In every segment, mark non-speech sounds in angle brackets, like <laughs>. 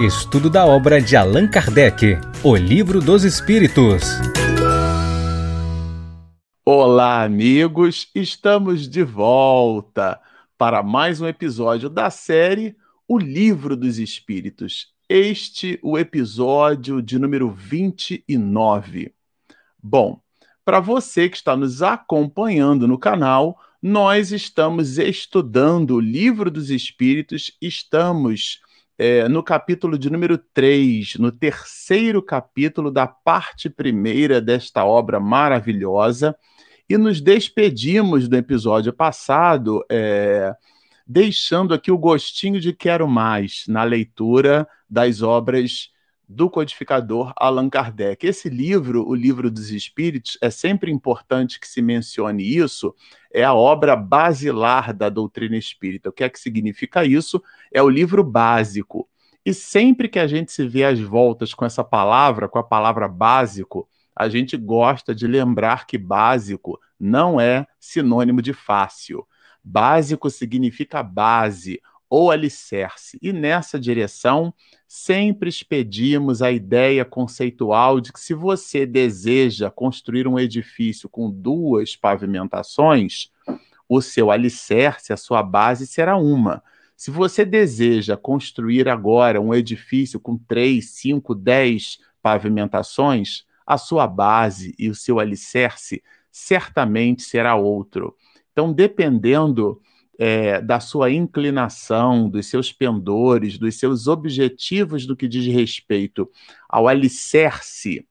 Estudo da obra de Allan Kardec, O Livro dos Espíritos. Olá, amigos! Estamos de volta para mais um episódio da série O Livro dos Espíritos. Este o episódio de número 29. Bom, para você que está nos acompanhando no canal, nós estamos estudando o Livro dos Espíritos, estamos é, no capítulo de número 3, no terceiro capítulo da parte primeira desta obra maravilhosa, e nos despedimos do episódio passado, é, deixando aqui o gostinho de quero mais na leitura das obras do codificador Allan Kardec. Esse livro, o Livro dos Espíritos, é sempre importante que se mencione isso, é a obra basilar da doutrina espírita. O que é que significa isso? É o livro básico. E sempre que a gente se vê às voltas com essa palavra, com a palavra básico, a gente gosta de lembrar que básico não é sinônimo de fácil. Básico significa base ou alicerce. E nessa direção, sempre expedimos a ideia conceitual de que se você deseja construir um edifício com duas pavimentações, o seu alicerce, a sua base será uma. Se você deseja construir agora um edifício com três, cinco, dez pavimentações, a sua base e o seu alicerce certamente será outro. Então, dependendo é, da sua inclinação, dos seus pendores, dos seus objetivos no que diz respeito ao alicerce,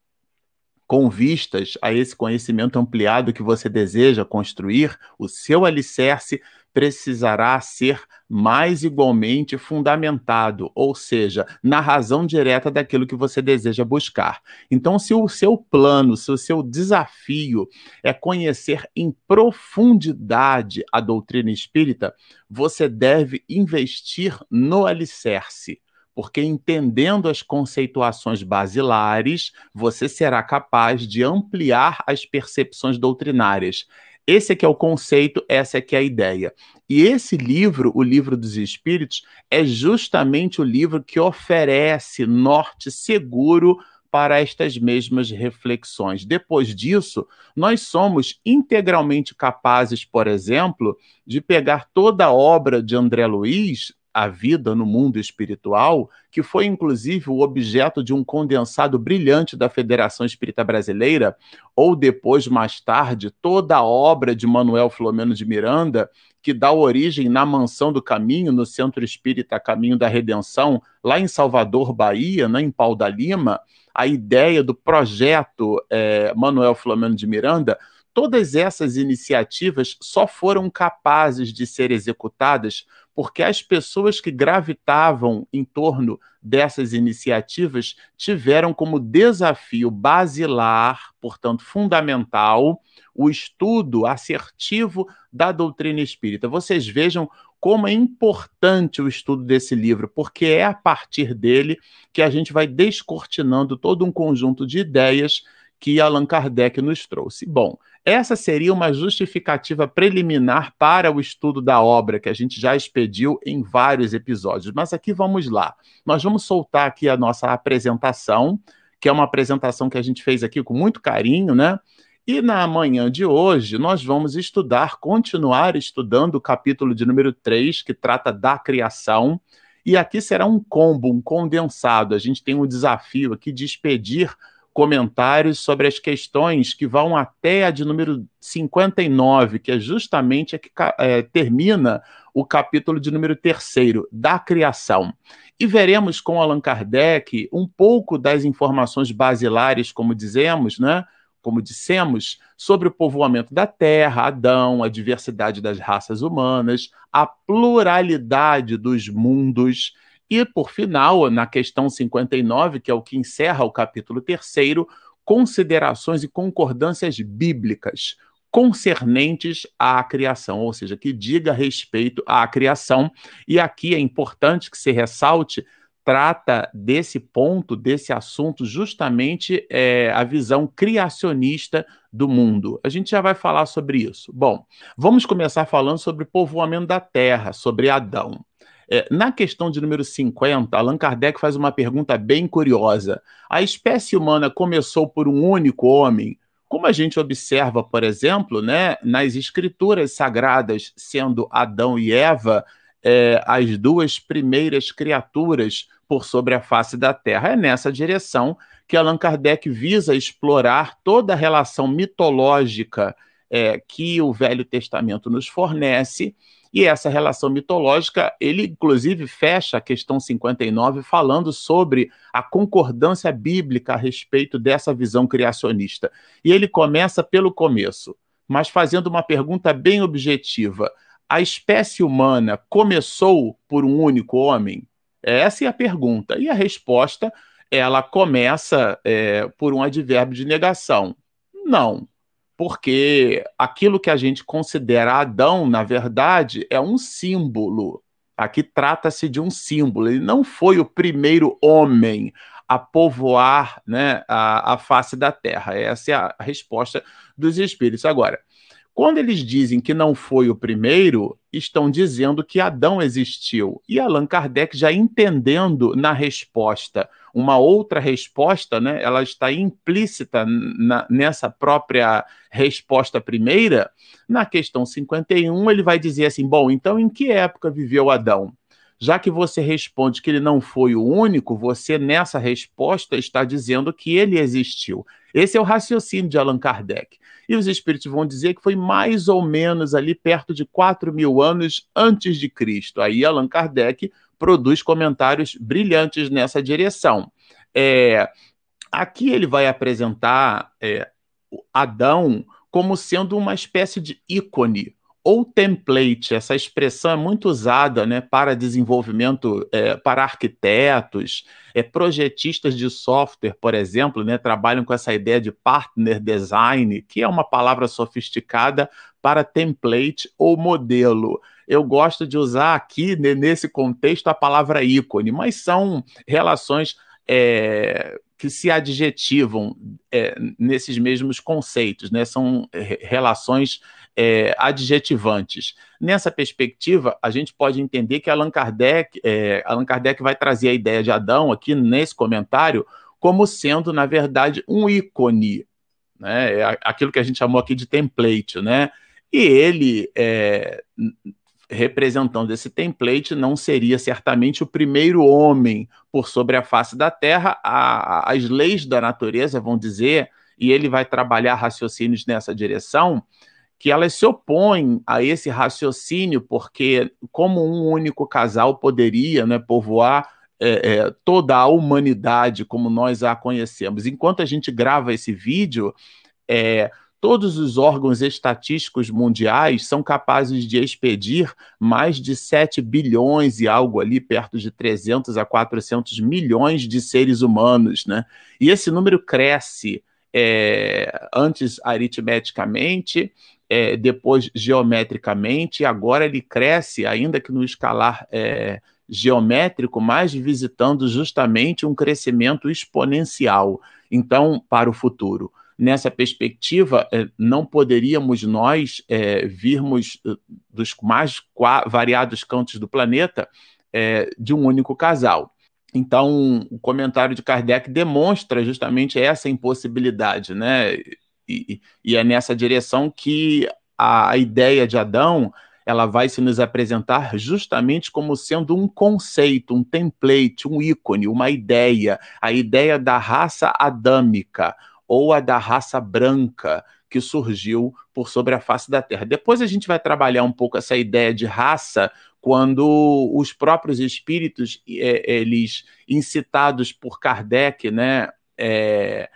com vistas a esse conhecimento ampliado que você deseja construir, o seu alicerce precisará ser mais igualmente fundamentado, ou seja, na razão direta daquilo que você deseja buscar. Então, se o seu plano, se o seu desafio é conhecer em profundidade a doutrina espírita, você deve investir no alicerce porque entendendo as conceituações basilares, você será capaz de ampliar as percepções doutrinárias. Esse aqui é o conceito, essa aqui é a ideia. E esse livro, o Livro dos Espíritos, é justamente o livro que oferece norte seguro para estas mesmas reflexões. Depois disso, nós somos integralmente capazes, por exemplo, de pegar toda a obra de André Luiz a vida no mundo espiritual, que foi inclusive o objeto de um condensado brilhante da Federação Espírita Brasileira, ou depois, mais tarde, toda a obra de Manuel Filomeno de Miranda, que dá origem na Mansão do Caminho, no Centro Espírita Caminho da Redenção, lá em Salvador, Bahia, né, em Pau da Lima, a ideia do projeto é, Manuel Filomeno de Miranda todas essas iniciativas só foram capazes de ser executadas porque as pessoas que gravitavam em torno dessas iniciativas tiveram como desafio basilar, portanto fundamental, o estudo assertivo da doutrina espírita. Vocês vejam como é importante o estudo desse livro, porque é a partir dele que a gente vai descortinando todo um conjunto de ideias que Allan Kardec nos trouxe. Bom, essa seria uma justificativa preliminar para o estudo da obra, que a gente já expediu em vários episódios. Mas aqui vamos lá. Nós vamos soltar aqui a nossa apresentação, que é uma apresentação que a gente fez aqui com muito carinho, né? E na manhã de hoje, nós vamos estudar, continuar estudando o capítulo de número 3, que trata da criação. E aqui será um combo, um condensado. A gente tem um desafio aqui de expedir comentários sobre as questões que vão até a de número 59, que é justamente a que é, termina o capítulo de número terceiro, da criação. E veremos com Allan Kardec um pouco das informações basilares, como dizemos, né? Como dissemos, sobre o povoamento da Terra, Adão, a diversidade das raças humanas, a pluralidade dos mundos e, por final, na questão 59, que é o que encerra o capítulo 3, considerações e concordâncias bíblicas concernentes à criação, ou seja, que diga respeito à criação. E aqui é importante que se ressalte trata desse ponto, desse assunto, justamente é, a visão criacionista do mundo. A gente já vai falar sobre isso. Bom, vamos começar falando sobre o povoamento da terra, sobre Adão. É, na questão de número 50, Allan Kardec faz uma pergunta bem curiosa. A espécie humana começou por um único homem? Como a gente observa, por exemplo, né, nas escrituras sagradas, sendo Adão e Eva é, as duas primeiras criaturas por sobre a face da Terra. É nessa direção que Allan Kardec visa explorar toda a relação mitológica é, que o Velho Testamento nos fornece e essa relação mitológica, ele inclusive fecha a questão 59 falando sobre a concordância bíblica a respeito dessa visão criacionista. E ele começa pelo começo, mas fazendo uma pergunta bem objetiva: a espécie humana começou por um único homem? Essa é a pergunta. E a resposta, ela começa é, por um advérbio de negação. Não porque aquilo que a gente considera Adão, na verdade, é um símbolo. Aqui trata-se de um símbolo. Ele não foi o primeiro homem a povoar né, a, a face da terra. Essa é a resposta dos espíritos. Agora, quando eles dizem que não foi o primeiro, estão dizendo que Adão existiu. E Allan Kardec, já entendendo na resposta uma outra resposta, né, ela está implícita na, nessa própria resposta primeira, na questão 51, ele vai dizer assim: bom, então em que época viveu Adão? Já que você responde que ele não foi o único, você nessa resposta está dizendo que ele existiu. Esse é o raciocínio de Allan Kardec. E os espíritos vão dizer que foi mais ou menos ali perto de 4 mil anos antes de Cristo. Aí Allan Kardec produz comentários brilhantes nessa direção. É, aqui ele vai apresentar é, Adão como sendo uma espécie de ícone ou template, essa expressão é muito usada né, para desenvolvimento, é, para arquitetos, é, projetistas de software, por exemplo, né, trabalham com essa ideia de partner design, que é uma palavra sofisticada para template ou modelo. Eu gosto de usar aqui, né, nesse contexto, a palavra ícone, mas são relações é, que se adjetivam é, nesses mesmos conceitos, né? são relações é, adjetivantes. Nessa perspectiva, a gente pode entender que Allan Kardec, é, Allan Kardec vai trazer a ideia de Adão aqui nesse comentário como sendo, na verdade, um ícone, né? É aquilo que a gente chamou aqui de template, né? E ele, é, representando esse template, não seria certamente o primeiro homem por sobre a face da Terra. A, as leis da natureza vão dizer, e ele vai trabalhar raciocínios nessa direção, que elas se opõem a esse raciocínio, porque como um único casal poderia né, povoar é, é, toda a humanidade como nós a conhecemos. Enquanto a gente grava esse vídeo, é, todos os órgãos estatísticos mundiais são capazes de expedir mais de 7 bilhões e algo ali, perto de 300 a 400 milhões de seres humanos, né? E esse número cresce é, antes aritmeticamente, é, depois geometricamente, e agora ele cresce, ainda que no escalar é, geométrico, mas visitando justamente um crescimento exponencial. Então, para o futuro. Nessa perspectiva, é, não poderíamos nós é, virmos é, dos mais variados cantos do planeta é, de um único casal. Então, o comentário de Kardec demonstra justamente essa impossibilidade, né? E, é nessa direção que a, ideia de Adão ela vai se nos apresentar justamente como sendo um conceito, um template, um ícone, uma ideia, a ideia da raça adâmica ou a da raça branca que surgiu por sobre a face da Terra. Depois a gente vai trabalhar um pouco essa ideia de raça quando os próprios espíritos, é, eles incitados por Kardec, né, é,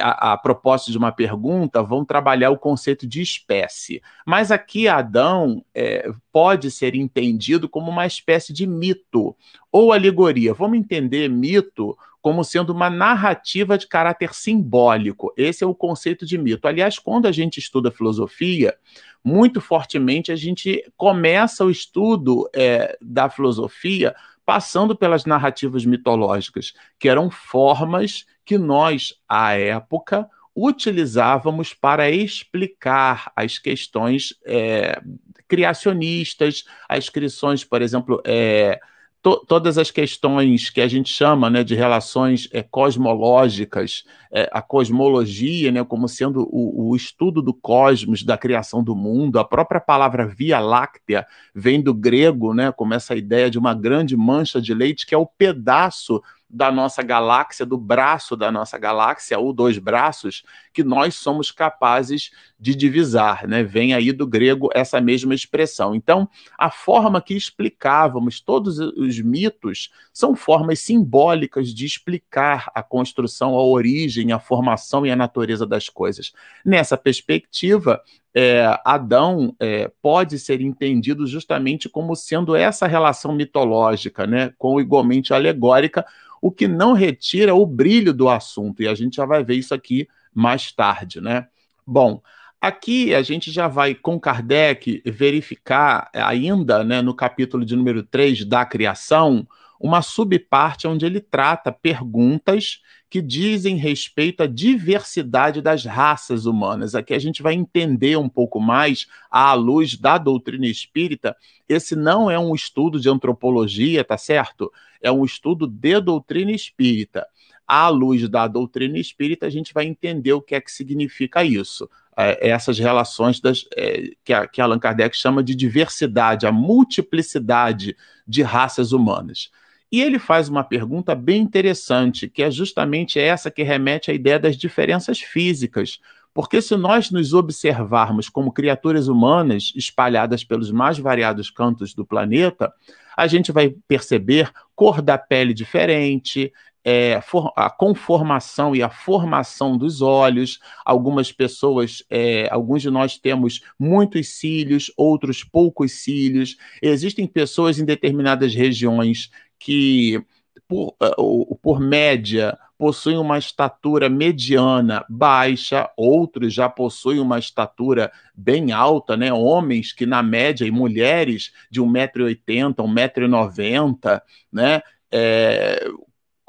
a, a propósito de uma pergunta, vão trabalhar o conceito de espécie. Mas aqui Adão é, pode ser entendido como uma espécie de mito ou alegoria. Vamos entender mito como sendo uma narrativa de caráter simbólico. Esse é o conceito de mito. Aliás, quando a gente estuda filosofia, muito fortemente a gente começa o estudo é, da filosofia passando pelas narrativas mitológicas, que eram formas que nós, à época, utilizávamos para explicar as questões é, criacionistas, as questões, por exemplo, é, to, todas as questões que a gente chama né, de relações é, cosmológicas, é, a cosmologia né, como sendo o, o, estudo do cosmos, da criação do mundo, a própria palavra Via Láctea vem do grego, né, como essa ideia de uma grande mancha de leite, que é o pedaço da nossa galáxia, do braço da nossa galáxia, ou dois braços, que nós somos capazes de divisar, né? Vem aí do grego essa mesma expressão. Então, a forma que explicávamos todos os mitos são formas simbólicas de explicar a construção, a origem, a formação e a natureza das coisas. Nessa perspectiva, é, Adão é, pode ser entendido justamente como sendo essa relação mitológica, né, com igualmente alegórica, o que não retira o brilho do assunto, e a gente já vai ver isso aqui mais tarde, né? Bom, aqui a gente já vai com Kardec verificar ainda, né, no capítulo de número 3 da criação, uma subparte onde ele trata perguntas que dizem respeito à diversidade das raças humanas. Aqui a gente vai entender um pouco mais, à luz da doutrina espírita. Esse não é um estudo de antropologia, tá certo? É um estudo de doutrina espírita. À luz da doutrina espírita, a gente vai entender o que é que significa isso. É, essas relações das, é, que, a, que Allan Kardec chama de diversidade, a multiplicidade de raças humanas. E ele faz uma pergunta bem interessante, que é justamente essa que remete à ideia das diferenças físicas. Porque se nós nos observarmos como criaturas humanas espalhadas pelos mais variados cantos do planeta, a gente vai perceber cor da pele diferente, é, a conformação e a formação dos olhos. Algumas pessoas, é, alguns de nós temos muitos cílios, outros poucos cílios. Existem pessoas em determinadas regiões que, por, uh, por média, possuem uma estatura mediana baixa, outros já possuem uma estatura bem alta, né? Homens que, na média, e mulheres de 1,80m, 1,90m, né? É,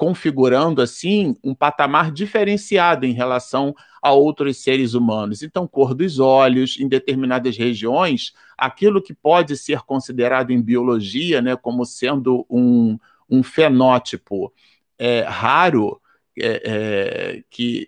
configurando assim um patamar diferenciado em relação a outros seres humanos. Então, cor dos olhos, em determinadas regiões, aquilo que pode ser considerado em biologia né, como sendo um, um fenótipo é, raro, é, é, que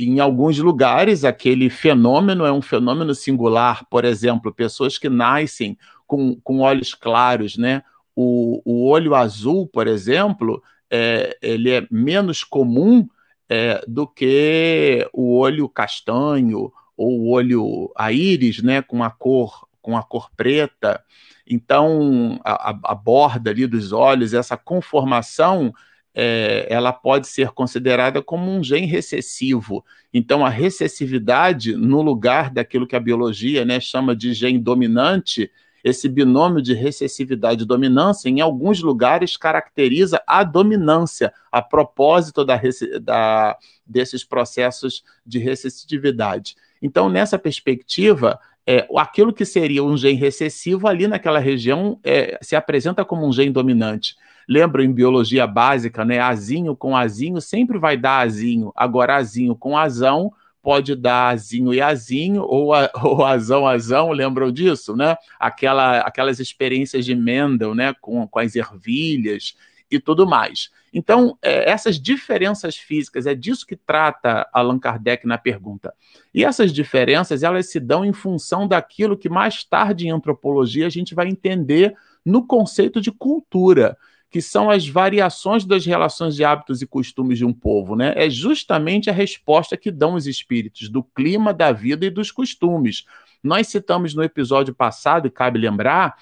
em alguns lugares aquele fenômeno é um fenômeno singular. Por exemplo, pessoas que nascem com, com olhos claros, né? O, o olho azul, por exemplo, é, ele é menos comum é, do que o olho castanho ou o olho a íris, né, com a cor com a cor preta. Então, a, a borda ali dos olhos, essa conformação, é, ela pode ser considerada como um gene recessivo. Então, a recessividade, no lugar daquilo que a biologia né, chama de gene dominante, esse binômio de recessividade e dominância, em alguns lugares, caracteriza a dominância, a propósito da, da, desses processos de recessividade. Então, nessa perspectiva, é, aquilo que seria um gene recessivo ali naquela região é, se apresenta como um gene dominante. Lembra em biologia básica, né? Azinho com azinho sempre vai dar azinho. Agora, azinho com azão pode dar azinho e azinho, ou, a, <laughs> ou azão, azão, lembram disso, né? Aquela, aquelas experiências de Mendel, né? Com, com as ervilhas e tudo mais. Então, é, essas diferenças físicas, é disso que trata Allan Kardec na pergunta. E essas diferenças, elas se dão em função daquilo que mais tarde em antropologia a gente vai entender no conceito de cultura que são as variações das relações de hábitos e costumes de um povo, né? É justamente a resposta que dão os espíritos do clima, da vida e dos costumes. Nós citamos no episódio passado, e cabe lembrar,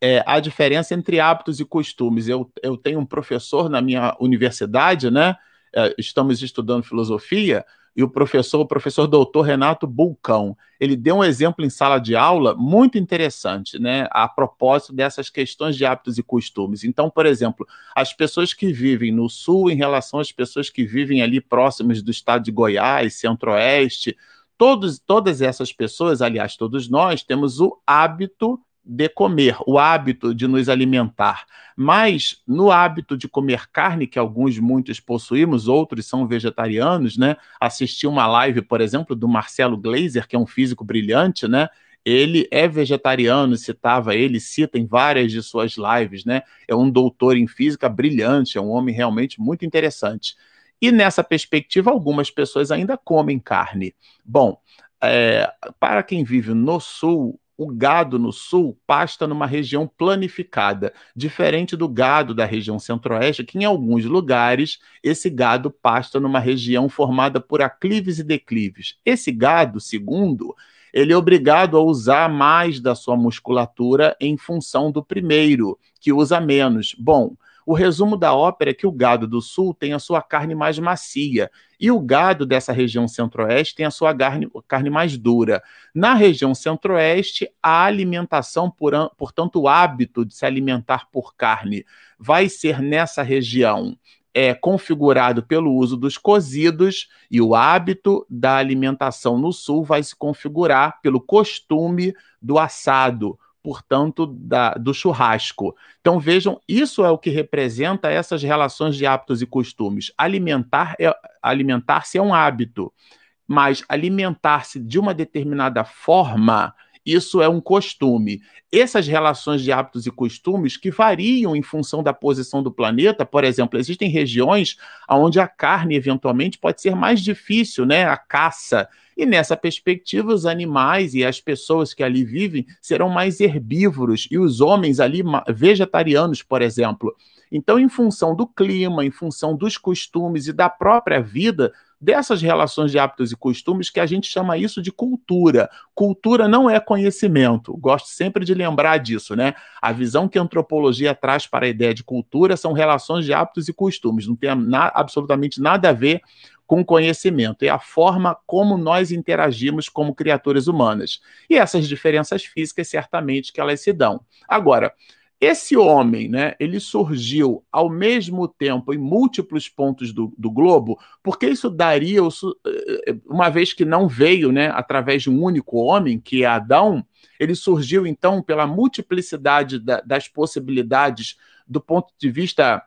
é, a diferença entre hábitos e costumes. Eu, eu tenho um professor na minha universidade, né? É, estamos estudando filosofia, e o professor, o professor doutor Renato Bulcão, ele deu um exemplo em sala de aula muito interessante, né, a propósito dessas questões de hábitos e costumes. Então, por exemplo, as pessoas que vivem no sul em relação às pessoas que vivem ali próximas do estado de Goiás, centro-oeste, todos, todas essas pessoas, aliás, todos nós, temos o hábito de comer, o hábito de nos alimentar. Mas no hábito de comer carne, que alguns muitos possuímos, outros são vegetarianos, né? Assisti uma live, por exemplo, do Marcelo Glazer, que é um físico brilhante, né? Ele é vegetariano, citava ele, cita em várias de suas lives, né? É um doutor em física brilhante, é um homem realmente muito interessante. E nessa perspectiva, algumas pessoas ainda comem carne. Bom, é, para quem vive no sul, o gado no sul pasta numa região planificada, diferente do gado da região centro-oeste, que em alguns lugares esse gado pasta numa região formada por aclives e declives. Esse gado, segundo, ele é obrigado a usar mais da sua musculatura em função do primeiro, que usa menos. Bom, o resumo da ópera é que o gado do sul tem a sua carne mais macia e o gado dessa região centro-oeste tem a sua carne, carne mais dura. Na região centro-oeste, a alimentação, por, portanto, o hábito de se alimentar por carne vai ser nessa região é configurado pelo uso dos cozidos e o hábito da alimentação no sul vai se configurar pelo costume do assado, portanto, da, do churrasco. Então, vejam, isso é o que representa essas relações de hábitos e costumes. Alimentar é, alimentar-se é um hábito, mas alimentar-se de uma determinada forma isso é um costume. Essas relações de hábitos e costumes que variam em função da posição do planeta, por exemplo, existem regiões onde a carne eventualmente pode ser mais difícil, né? A caça. E nessa perspectiva, os animais e as pessoas que ali vivem serão mais herbívoros e os homens ali vegetarianos, por exemplo. Então, em função do clima, em função dos costumes e da própria vida, dessas relações de hábitos e costumes que a gente chama isso de cultura. Cultura não é conhecimento. Gosto sempre de lembrar disso, né? A visão que a antropologia traz para a ideia de cultura são relações de hábitos e costumes. Não tem na, absolutamente nada a ver com conhecimento, é a forma como nós interagimos como criaturas humanas. E essas diferenças físicas, certamente que elas se dão. Agora, esse homem, né, ele surgiu ao mesmo tempo em múltiplos pontos do, do globo, porque isso daria, eh, uma vez que não veio né, através de um único homem, que é Adão, ele surgiu então pela multiplicidade da, das possibilidades do ponto de vista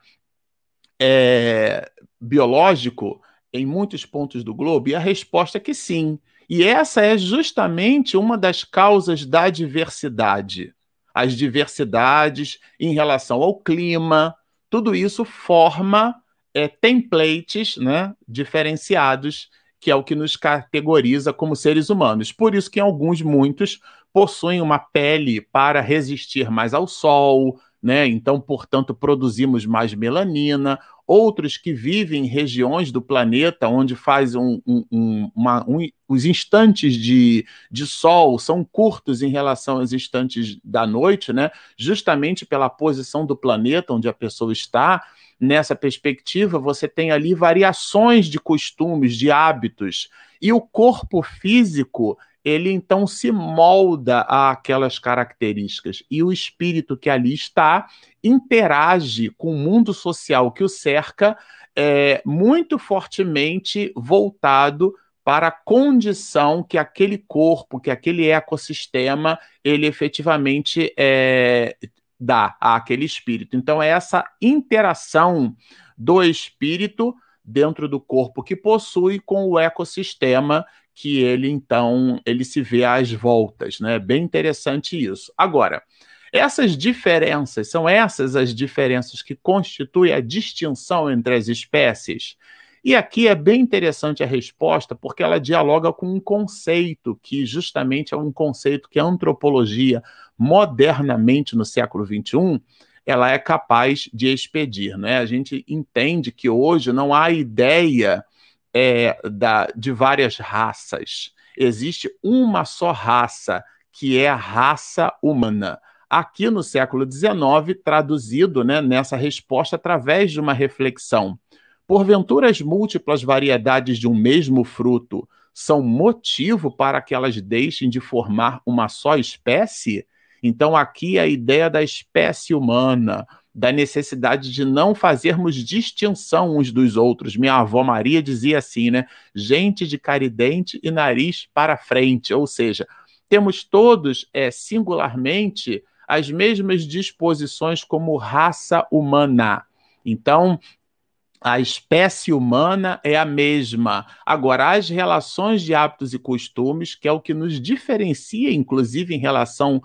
é, biológico em muitos pontos do globo? E a resposta é que sim. E essa é justamente uma das causas da diversidade as diversidades em relação ao clima, tudo isso forma é, templates né, diferenciados, que é o que nos categoriza como seres humanos. Por isso que alguns, muitos, possuem uma pele para resistir mais ao sol, né? Então, portanto, produzimos mais melanina. Outros que vivem em regiões do planeta onde faz um, um, um, os instantes de, de sol são curtos em relação aos instantes da noite, né? Justamente pela posição do planeta onde a pessoa está. Nessa perspectiva, você tem ali variações de costumes, de hábitos, e o corpo físico ele então se molda àquelas características e o espírito que ali está interage com o mundo social que o cerca é, muito fortemente voltado para a condição que aquele corpo, que aquele ecossistema, ele efetivamente é, dá àquele espírito. Então, é essa interação do espírito dentro do corpo que possui com o ecossistema que ele então ele se vê às voltas, né? Bem interessante isso. Agora, essas diferenças são essas as diferenças que constituem a distinção entre as espécies. E aqui é bem interessante a resposta, porque ela dialoga com um conceito que justamente é um conceito que a antropologia modernamente no século XXI ela é capaz de expedir, né? A gente entende que hoje não há ideia é, da, de várias raças. Existe uma só raça, que é a raça humana. Aqui no século XIX, traduzido né, nessa resposta através de uma reflexão. Porventura, as múltiplas variedades de um mesmo fruto são motivo para que elas deixem de formar uma só espécie? Então, aqui a ideia da espécie humana, da necessidade de não fazermos distinção uns dos outros. Minha avó Maria dizia assim, né? Gente de caridente e nariz para frente, ou seja, temos todos, é, singularmente, as mesmas disposições como raça humana. Então, a espécie humana é a mesma. Agora, as relações de hábitos e costumes, que é o que nos diferencia, inclusive em relação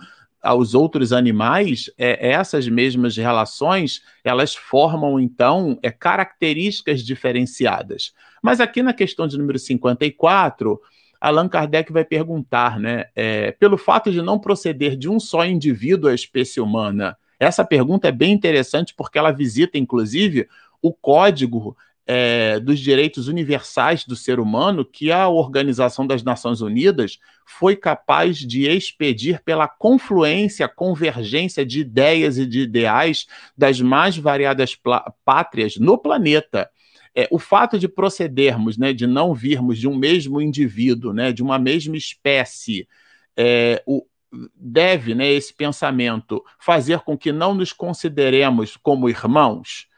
aos outros animais, é, essas mesmas relações, elas formam, então, é, características diferenciadas. Mas aqui na questão de número 54, Allan Kardec vai perguntar, né, é, pelo fato de não proceder de um só indivíduo à espécie humana, essa pergunta é bem interessante porque ela visita, inclusive, o código é, dos direitos universais do ser humano que a Organização das Nações Unidas foi capaz de expedir pela confluência, convergência de ideias e de ideais das mais variadas pátrias no planeta. É, o fato de procedermos, né, de não virmos de um mesmo indivíduo, né, de uma mesma espécie, é, o, deve, né, esse pensamento, fazer com que não nos consideremos como irmãos?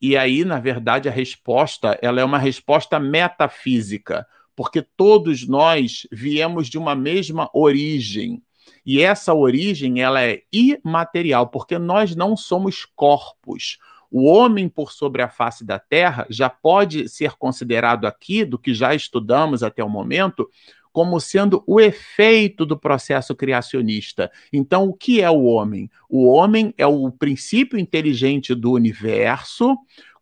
E aí, na verdade, a resposta ela é uma resposta metafísica, porque todos nós viemos de uma mesma origem. E essa origem ela é imaterial, porque nós não somos corpos. O homem por sobre a face da terra já pode ser considerado aqui, do que já estudamos até o momento, como sendo o efeito do processo criacionista. Então, o que é o homem? O homem é o princípio inteligente do universo,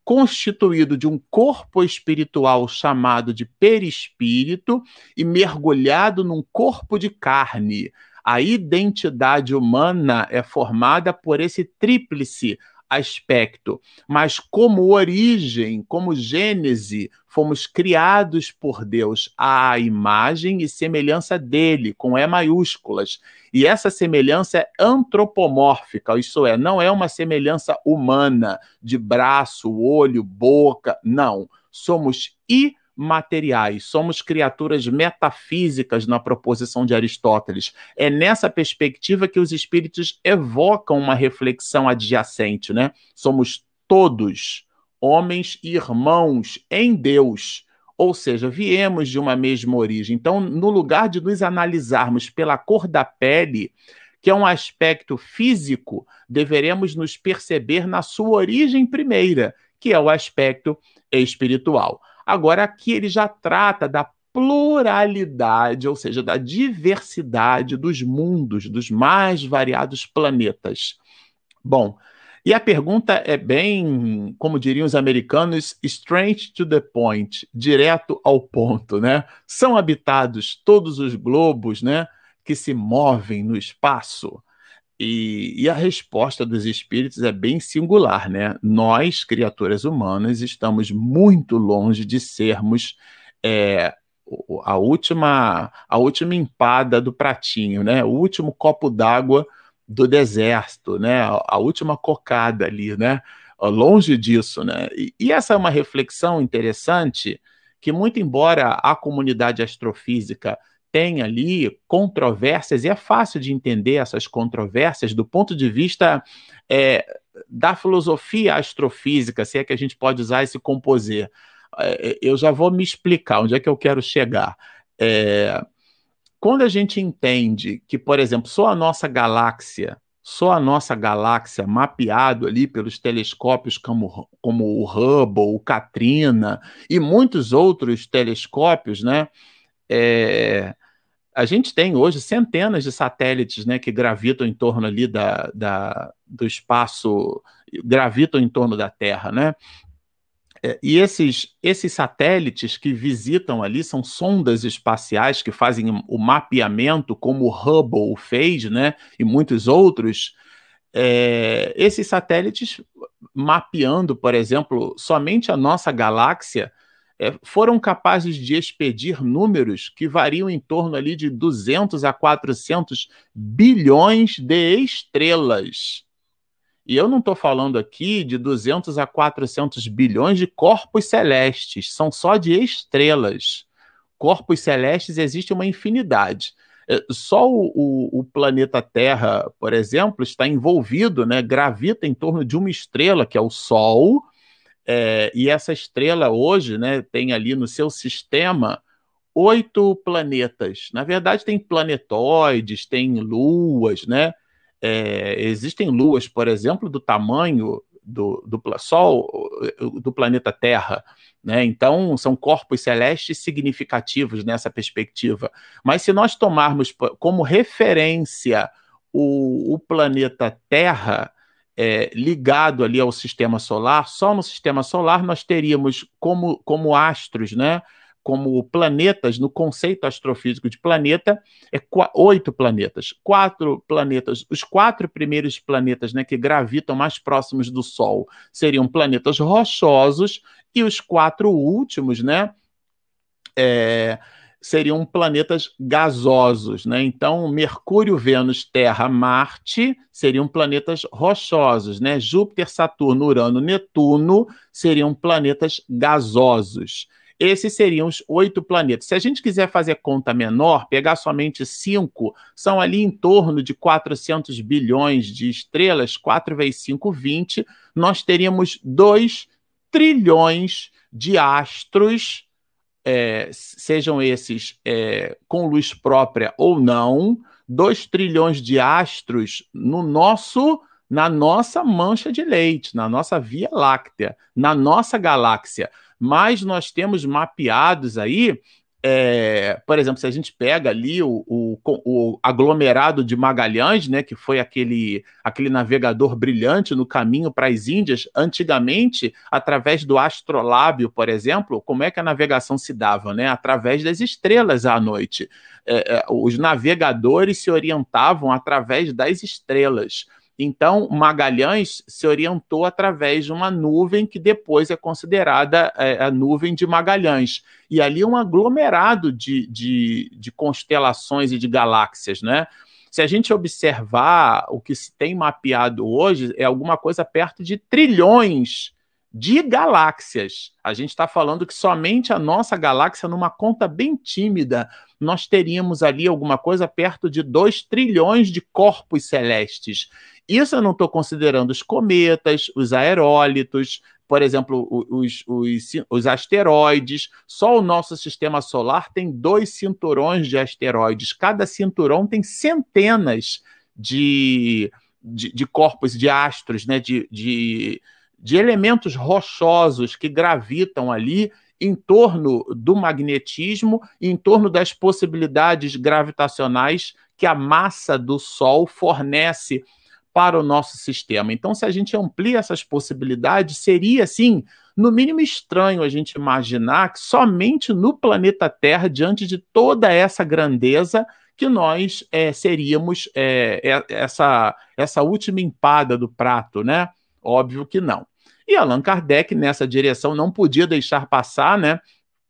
constituído de um corpo espiritual chamado de perispírito e mergulhado num corpo de carne. A identidade humana é formada por esse tríplice aspecto, mas como origem, como gênese, fomos criados por Deus à imagem e semelhança dele, com E maiúsculas. E essa semelhança é antropomórfica, isso é, não é uma semelhança humana, de braço, olho, boca, não. Somos i materiais, somos criaturas metafísicas na proposição de Aristóteles. É nessa perspectiva que os espíritos evocam uma reflexão adjacente, né? Somos todos homens e irmãos em Deus. Ou seja, viemos de uma mesma origem. Então, no lugar de nos analisarmos pela cor da pele, que é um aspecto físico, deveremos nos perceber na sua origem primeira, que é o aspecto espiritual. Agora, aqui ele já trata da pluralidade, ou seja, da diversidade dos mundos, dos mais variados planetas. Bom, e a pergunta é bem, como diriam os americanos, straight to the point, direto ao ponto, né? São habitados todos os globos, né, que se movem no espaço? E, e, a resposta dos espíritos é bem singular, né? Nós, criaturas humanas, estamos muito longe de sermos é, a última a última empada do pratinho, né? O último copo d'água do deserto, né? A última cocada ali, né? Longe disso, né? E, e essa é uma reflexão interessante que, muito embora a comunidade astrofísica tem ali controvérsias, e é fácil de entender essas controvérsias do ponto de vista é, da filosofia astrofísica, se é que a gente pode usar esse composer. É, eu já vou me explicar onde é que eu quero chegar. É, quando a gente entende que, por exemplo, só a nossa galáxia, só a nossa galáxia mapeado ali pelos telescópios como, como o Hubble, o Katrina e muitos outros telescópios, né? É, a gente tem hoje centenas de satélites né, que gravitam em torno ali da, da, do espaço, gravitam em torno da Terra, né? É, e esses, esses satélites que visitam ali são sondas espaciais que fazem o mapeamento, como o Hubble fez, né? E muitos outros. É, esses satélites mapeando, por exemplo, somente a nossa galáxia, foram capazes de expedir números que variam em torno ali de 200 a 400 bilhões de estrelas. E eu não estou falando aqui de 200 a 400 bilhões de corpos celestes, são só de estrelas. Corpos celestes existe uma infinidade. É, só o, o, o, planeta Terra, por exemplo, está envolvido, né, gravita em torno de uma estrela, que é o Sol, é, e essa estrela hoje né, tem ali no seu sistema oito planetas. Na verdade, tem planetoides, tem luas, né? É, existem luas, por exemplo, do tamanho do, do Sol, do planeta Terra. Né? Então, são corpos celestes significativos nessa perspectiva. Mas se nós tomarmos como referência o, o planeta Terra, é, ligado ali ao sistema solar, só no sistema solar nós teríamos como, como astros, né? como planetas, no conceito astrofísico de planeta, é oito planetas. Quatro planetas, os quatro primeiros planetas né, que gravitam mais próximos do Sol seriam planetas rochosos, e os quatro últimos, né? É, seriam planetas gasosos, né? Então, Mercúrio, Vênus, Terra, Marte seriam planetas rochosos, né? Júpiter, Saturno, Urano, Netuno seriam planetas gasosos. Esses seriam os oito planetas. Se a gente quiser fazer conta menor, pegar somente cinco, são ali em torno de 400 bilhões de estrelas, 4 vezes 5, 20, nós teríamos 2 trilhões de astros, é, sejam esses é, com luz própria ou não, 2 trilhões de astros no nosso na nossa mancha de leite, na nossa Via Láctea, na nossa galáxia. Mas nós temos mapeados aí é, por exemplo, se a gente pega ali o, o, o, aglomerado de Magalhães, né, que foi aquele, aquele navegador brilhante no caminho para as Índias, antigamente, através do astrolábio, por exemplo, como é que a navegação se dava? Né? Através das estrelas à noite. É, é, os navegadores se orientavam através das estrelas. Então, Magalhães se orientou através de uma nuvem que depois é considerada é, a nuvem de Magalhães. E ali um aglomerado de, de, de constelações e de galáxias, né? Se a gente observar o que se tem mapeado hoje, é alguma coisa perto de trilhões de galáxias. A gente está falando que somente a nossa galáxia, numa conta bem tímida, nós teríamos ali alguma coisa perto de 2 trilhões de corpos celestes. Isso eu não estou considerando os cometas, os aerólitos, por exemplo, os, os, os, asteroides. Só o nosso sistema solar tem dois cinturões de asteroides. Cada cinturão tem centenas de, de, de corpos de astros, né? de, de, de elementos rochosos que gravitam ali em torno do magnetismo, em torno das possibilidades gravitacionais que a massa do Sol fornece para o nosso sistema. Então, se a gente amplia essas possibilidades, seria assim, no mínimo estranho a gente imaginar que somente no planeta Terra, diante de toda essa grandeza, que nós é, seríamos é, essa, essa última empada do prato, né? Óbvio que não. E Allan Kardec, nessa direção, não podia deixar passar, né?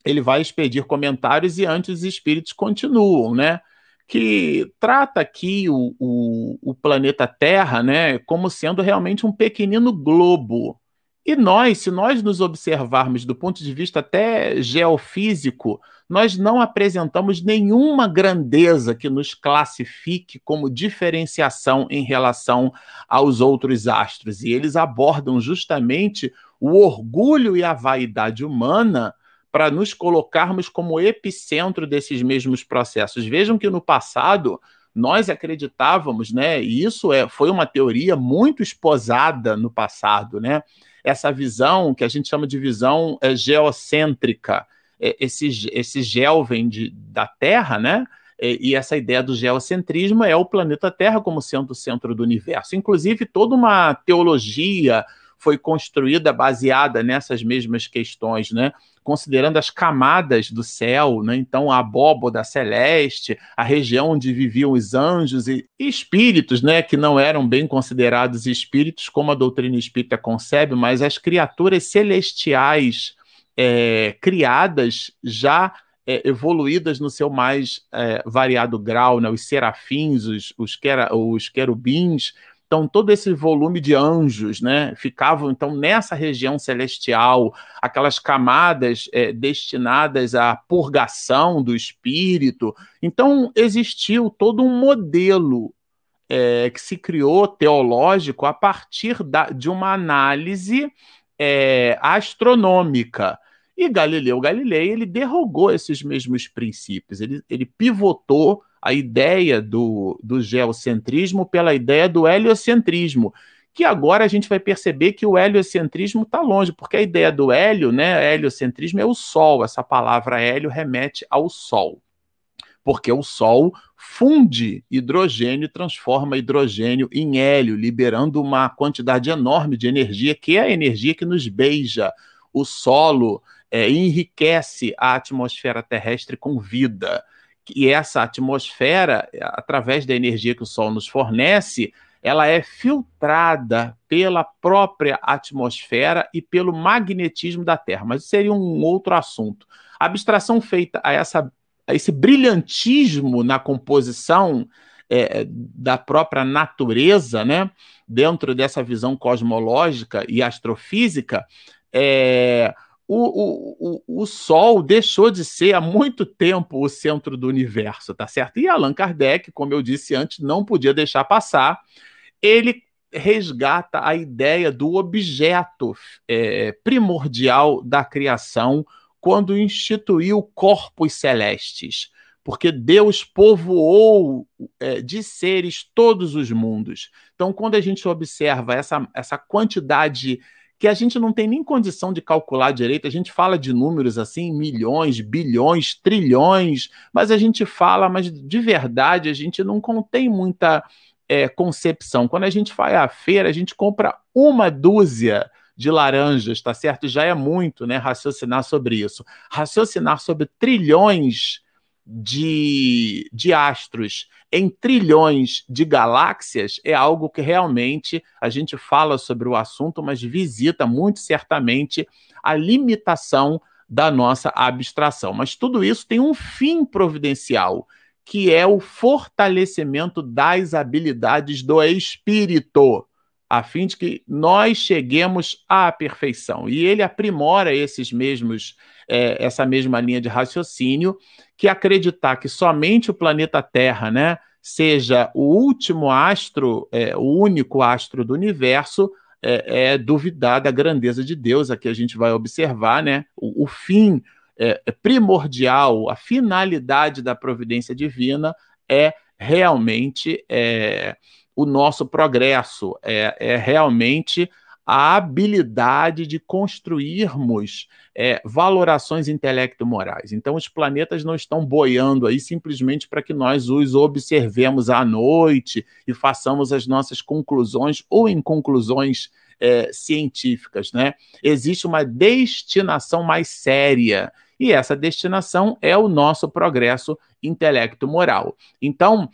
Ele vai expedir comentários e antes os espíritos continuam, né? que trata aqui o, o, o, planeta Terra né, como sendo realmente um pequenino globo. E nós, se nós nos observarmos do ponto de vista até geofísico, nós não apresentamos nenhuma grandeza que nos classifique como diferenciação em relação aos outros astros. E eles abordam justamente o orgulho e a vaidade humana para nos colocarmos como epicentro desses mesmos processos. Vejam que no passado nós acreditávamos, né? E isso é, foi uma teoria muito esposada no passado, né? Essa visão que a gente chama de visão é, geocêntrica. É, esse, esse gel vem de, da Terra, né? E, e essa ideia do geocentrismo é o planeta Terra como sendo o centro do universo. Inclusive, toda uma teologia foi construída baseada nessas mesmas questões, né? considerando as camadas do céu, né? então a abóboda celeste, a região onde viviam os anjos e espíritos, né? que não eram bem considerados espíritos, como a doutrina espírita concebe, mas as criaturas celestiais é, criadas já é, evoluídas no seu mais é, variado grau, né? os serafins, os, os, quer, os querubins, então, todo esse volume de anjos, né, ficavam então nessa região celestial, aquelas camadas é, destinadas à purgação do espírito. Então, existiu todo um modelo é, que se criou teológico a partir da, de uma análise é, astronômica. E Galileu Galilei ele derrogou esses mesmos princípios, ele, ele pivotou a ideia do, do geocentrismo pela ideia do heliocentrismo, que agora a gente vai perceber que o heliocentrismo está longe, porque a ideia do hélio, né, heliocentrismo é o Sol, essa palavra hélio remete ao Sol, porque o Sol funde hidrogênio e transforma hidrogênio em hélio, liberando uma quantidade enorme de energia, que é a energia que nos beija o solo, é, enriquece a atmosfera terrestre com vida. E essa atmosfera, através da energia que o Sol nos fornece, ela é filtrada pela própria atmosfera e pelo magnetismo da Terra. Mas seria um outro assunto. A abstração feita a, essa, a esse brilhantismo na composição é, da própria natureza, né, dentro dessa visão cosmológica e astrofísica, é, o, o, o, Sol deixou de ser há muito tempo o centro do universo, tá certo? E Allan Kardec, como eu disse antes, não podia deixar passar. Ele resgata a ideia do objeto é, primordial da criação quando instituiu corpos celestes, porque Deus povoou é, de seres todos os mundos. Então, quando a gente observa essa, essa quantidade que a gente não tem nem condição de calcular direito. A gente fala de números assim, milhões, bilhões, trilhões, mas a gente fala, mas de verdade a gente não contém muita é, concepção. Quando a gente vai à feira, a gente compra uma dúzia de laranjas, tá certo? Já é muito, né? Raciocinar sobre isso. Raciocinar sobre trilhões de, de astros em trilhões de galáxias é algo que realmente a gente fala sobre o assunto, mas visita muito certamente a limitação da nossa abstração. Mas tudo isso tem um fim providencial, que é o fortalecimento das habilidades do espírito a fim de que nós cheguemos à perfeição. E ele aprimora esses mesmos, é, essa mesma linha de raciocínio, que acreditar que somente o planeta Terra, né, seja o último astro, é, o único astro do universo, é, é, duvidar da grandeza de Deus. Aqui a gente vai observar, né, o, o fim é, é primordial, a finalidade da providência divina é realmente é, o nosso progresso, é, é realmente a habilidade de construirmos é, valorações intelecto-morais. Então, os planetas não estão boiando aí simplesmente para que nós os observemos à noite e façamos as nossas conclusões ou inconclusões é, científicas. Né? Existe uma destinação mais séria. E essa destinação é o nosso progresso intelecto-moral. Então,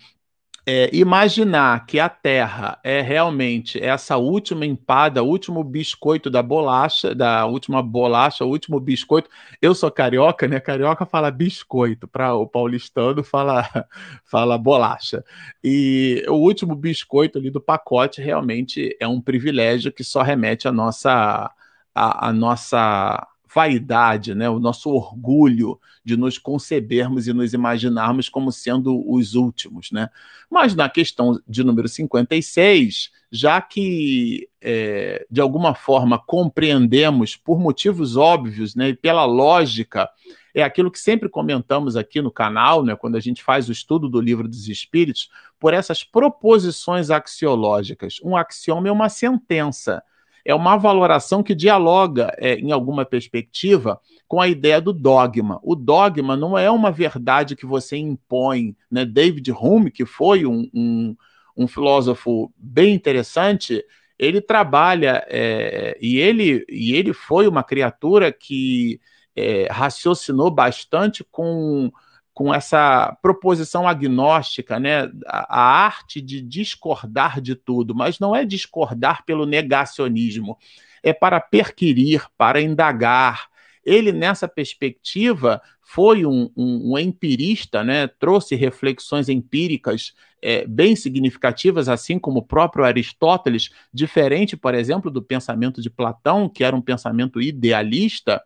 é, imaginar que a Terra é realmente essa última empada, último biscoito da bolacha, da última bolacha, último biscoito. Eu sou carioca, né? Carioca fala biscoito, para o paulistano fala, <laughs> fala bolacha. E o último biscoito ali do pacote realmente é um privilégio que só remete à nossa, à, à nossa vaidade, né, o nosso orgulho de nos concebermos e nos imaginarmos como sendo os últimos. Né? Mas na questão de número 56, já que é, de alguma forma compreendemos por motivos óbvios né, e pela lógica, é aquilo que sempre comentamos aqui no canal, né, quando a gente faz o estudo do livro dos Espíritos, por essas proposições axiológicas. Um axioma é uma sentença é uma valoração que dialoga, é, em alguma perspectiva, com a ideia do dogma. O dogma não é uma verdade que você impõe. Né? David Hume, que foi um, um, um filósofo bem interessante, ele trabalha é, e, ele, e ele foi uma criatura que é, raciocinou bastante com com essa proposição agnóstica, né? A, a, arte de discordar de tudo, mas não é discordar pelo negacionismo, é para perquirir, para indagar. Ele, nessa perspectiva, foi um, um, um empirista, né? trouxe reflexões empíricas é, bem significativas, assim como o próprio Aristóteles, diferente, por exemplo, do pensamento de Platão, que era um pensamento idealista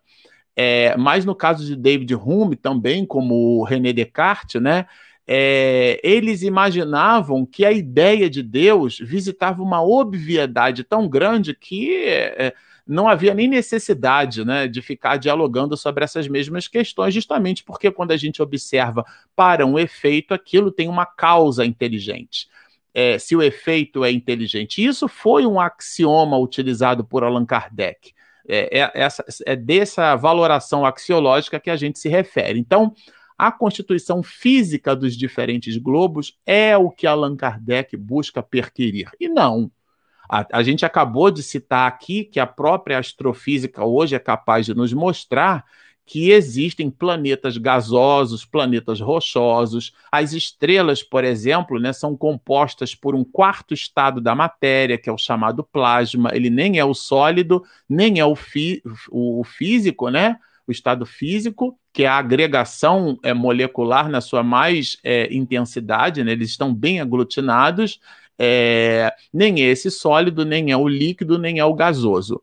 é, mas no caso de David Hume, também como René Descartes, né, é, eles imaginavam que a ideia de Deus visitava uma obviedade tão grande que é, não havia nem necessidade né, de ficar dialogando sobre essas mesmas questões, justamente porque quando a gente observa para um efeito, aquilo tem uma causa inteligente. É, se o efeito é inteligente. Isso foi um axioma utilizado por Allan Kardec. É, é, essa, é dessa valoração axiológica que a gente se refere. Então, a constituição física dos diferentes globos é o que Allan Kardec busca perquirir. E não. A, a, gente acabou de citar aqui que a própria astrofísica hoje é capaz de nos mostrar que existem planetas gasosos, planetas rochosos. As estrelas, por exemplo, né, são compostas por um quarto estado da matéria, que é o chamado plasma. Ele nem é o sólido, nem é o, fi, o, físico, né? o estado físico, que é a agregação é, molecular na sua mais é, intensidade, né? eles estão bem aglutinados, é, nem é esse sólido, nem é o líquido, nem é o gasoso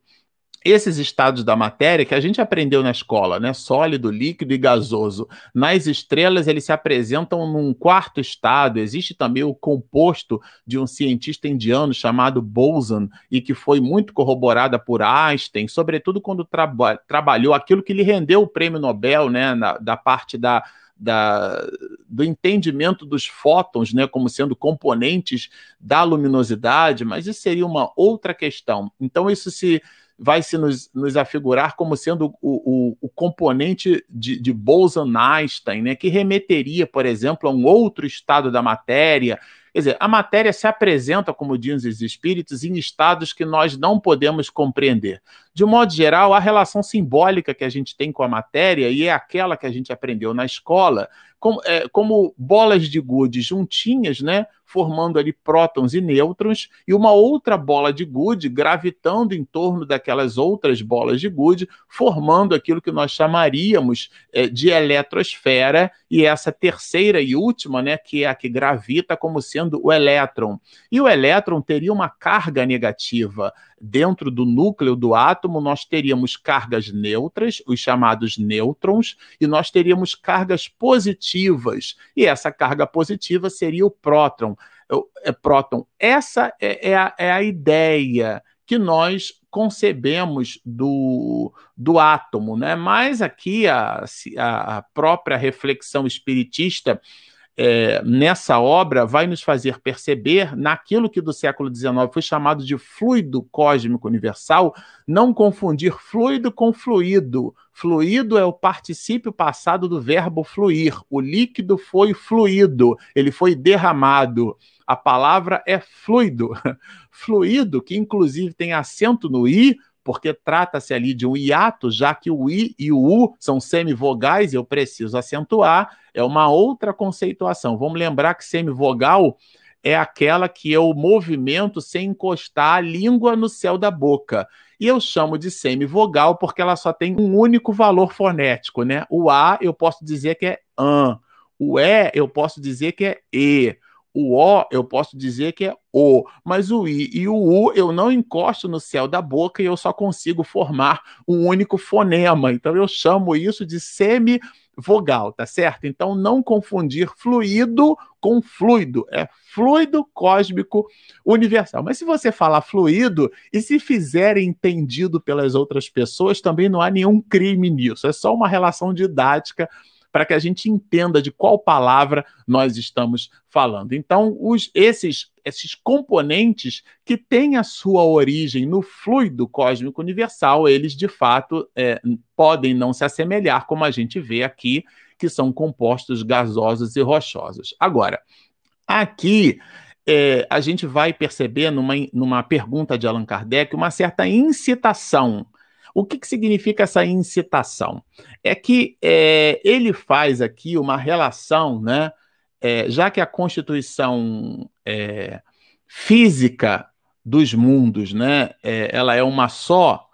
esses estados da matéria que a gente aprendeu na escola, né? Sólido, líquido e gasoso. Nas estrelas, eles se apresentam num quarto estado. Existe também o composto de um cientista indiano chamado Boson, e que foi muito corroborada por Einstein, sobretudo quando traba trabalhou aquilo que lhe rendeu o prêmio Nobel, né? Na, da parte da. Da, do entendimento dos fótons, né, como sendo componentes da luminosidade, mas isso seria uma outra questão. Então, isso se, vai se nos, nos afigurar como sendo o, o, o componente de, de Bose-Einstein, né, que remeteria, por exemplo, a um outro estado da matéria. Quer dizer, a matéria se apresenta, como dizem os espíritos, em estados que nós não podemos compreender. De modo geral, a relação simbólica que a gente tem com a matéria, e é aquela que a gente aprendeu na escola, como, é, como bolas de gude juntinhas, né? formando ali prótons e nêutrons, e uma outra bola de gude gravitando em torno daquelas outras bolas de gude, formando aquilo que nós chamaríamos é, de eletrosfera, e essa terceira e última, né, que é a que gravita como sendo o elétron. E o elétron teria uma carga negativa dentro do núcleo do átomo, nós teríamos cargas neutras, os chamados nêutrons, e nós teríamos cargas positivas. E essa carga positiva seria o próton. É, próton. Essa é, é, a, é a ideia que nós concebemos do, do átomo, né? Mas aqui a, a própria reflexão espiritista é, nessa obra vai nos fazer perceber naquilo que do século XIX foi chamado de fluido cósmico universal, não confundir fluido com fluido. Fluido é o particípio passado do verbo fluir. O líquido foi fluido, ele foi derramado. A palavra é fluido. <laughs> Fluido, que inclusive tem acento no i, porque trata-se ali de um hiato, já que o i e o u são semivogais, eu preciso acentuar, é uma outra conceituação. Vamos lembrar que semivogal é aquela que é o movimento sem encostar a língua no céu da boca. E eu chamo de semivogal porque ela só tem um único valor fonético, né? O A eu posso dizer que é an, o E eu posso dizer que é E, o O eu posso dizer que é O, mas o I e o U eu não encosto no céu da boca e eu só consigo formar um único fonema. Então eu chamo isso de semivogal, tá certo? Então não confundir fluido com fluido, é fluido cósmico universal. Mas se você falar fluido e se fizer entendido pelas outras pessoas, também não há nenhum crime nisso, é só uma relação didática para que a gente entenda de qual palavra nós estamos falando. Então, os, esses, esses componentes que têm a sua origem no fluido cósmico universal, eles de fato é, podem não se assemelhar, como a gente vê aqui, que são compostos gasosos e rochosos. Agora, aqui é, a gente vai perceber numa, numa pergunta de Allan Kardec uma certa incitação o que, que significa essa incitação? É que é, ele faz aqui uma relação, né? É, já que a constituição é, física dos mundos, né, é, ela é uma só,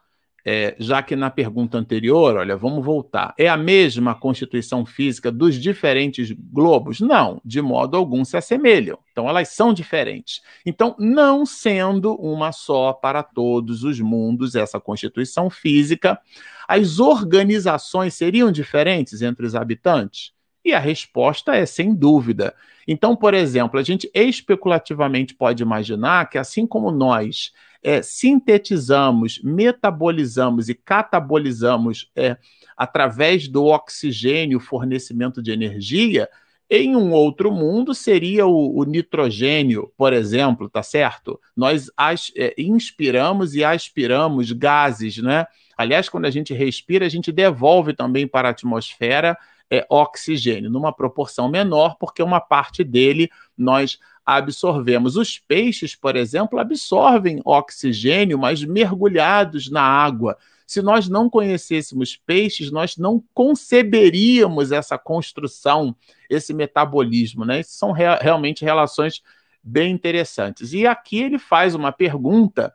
é, já que na pergunta anterior, olha, vamos voltar, é a mesma constituição física dos diferentes globos? Não, de modo algum se assemelham. Então, elas são diferentes. Então, não sendo uma só para todos os mundos, essa constituição física, as organizações seriam diferentes entre os habitantes? E a resposta é sem dúvida. Então, por exemplo, a gente especulativamente pode imaginar que, assim como nós é, sintetizamos, metabolizamos e catabolizamos é, através do oxigênio, fornecimento de energia, em um outro mundo seria o, o nitrogênio, por exemplo, tá certo? Nós as, é, inspiramos e aspiramos gases, né? Aliás, quando a gente respira, a gente devolve também para a atmosfera é, oxigênio, numa proporção menor, porque uma parte dele nós absorvemos. Os peixes, por exemplo, absorvem oxigênio, mas mergulhados na água. Se nós não conhecêssemos peixes, nós não conceberíamos essa construção, esse metabolismo, né? Isso são re realmente relações bem interessantes. E aqui ele faz uma pergunta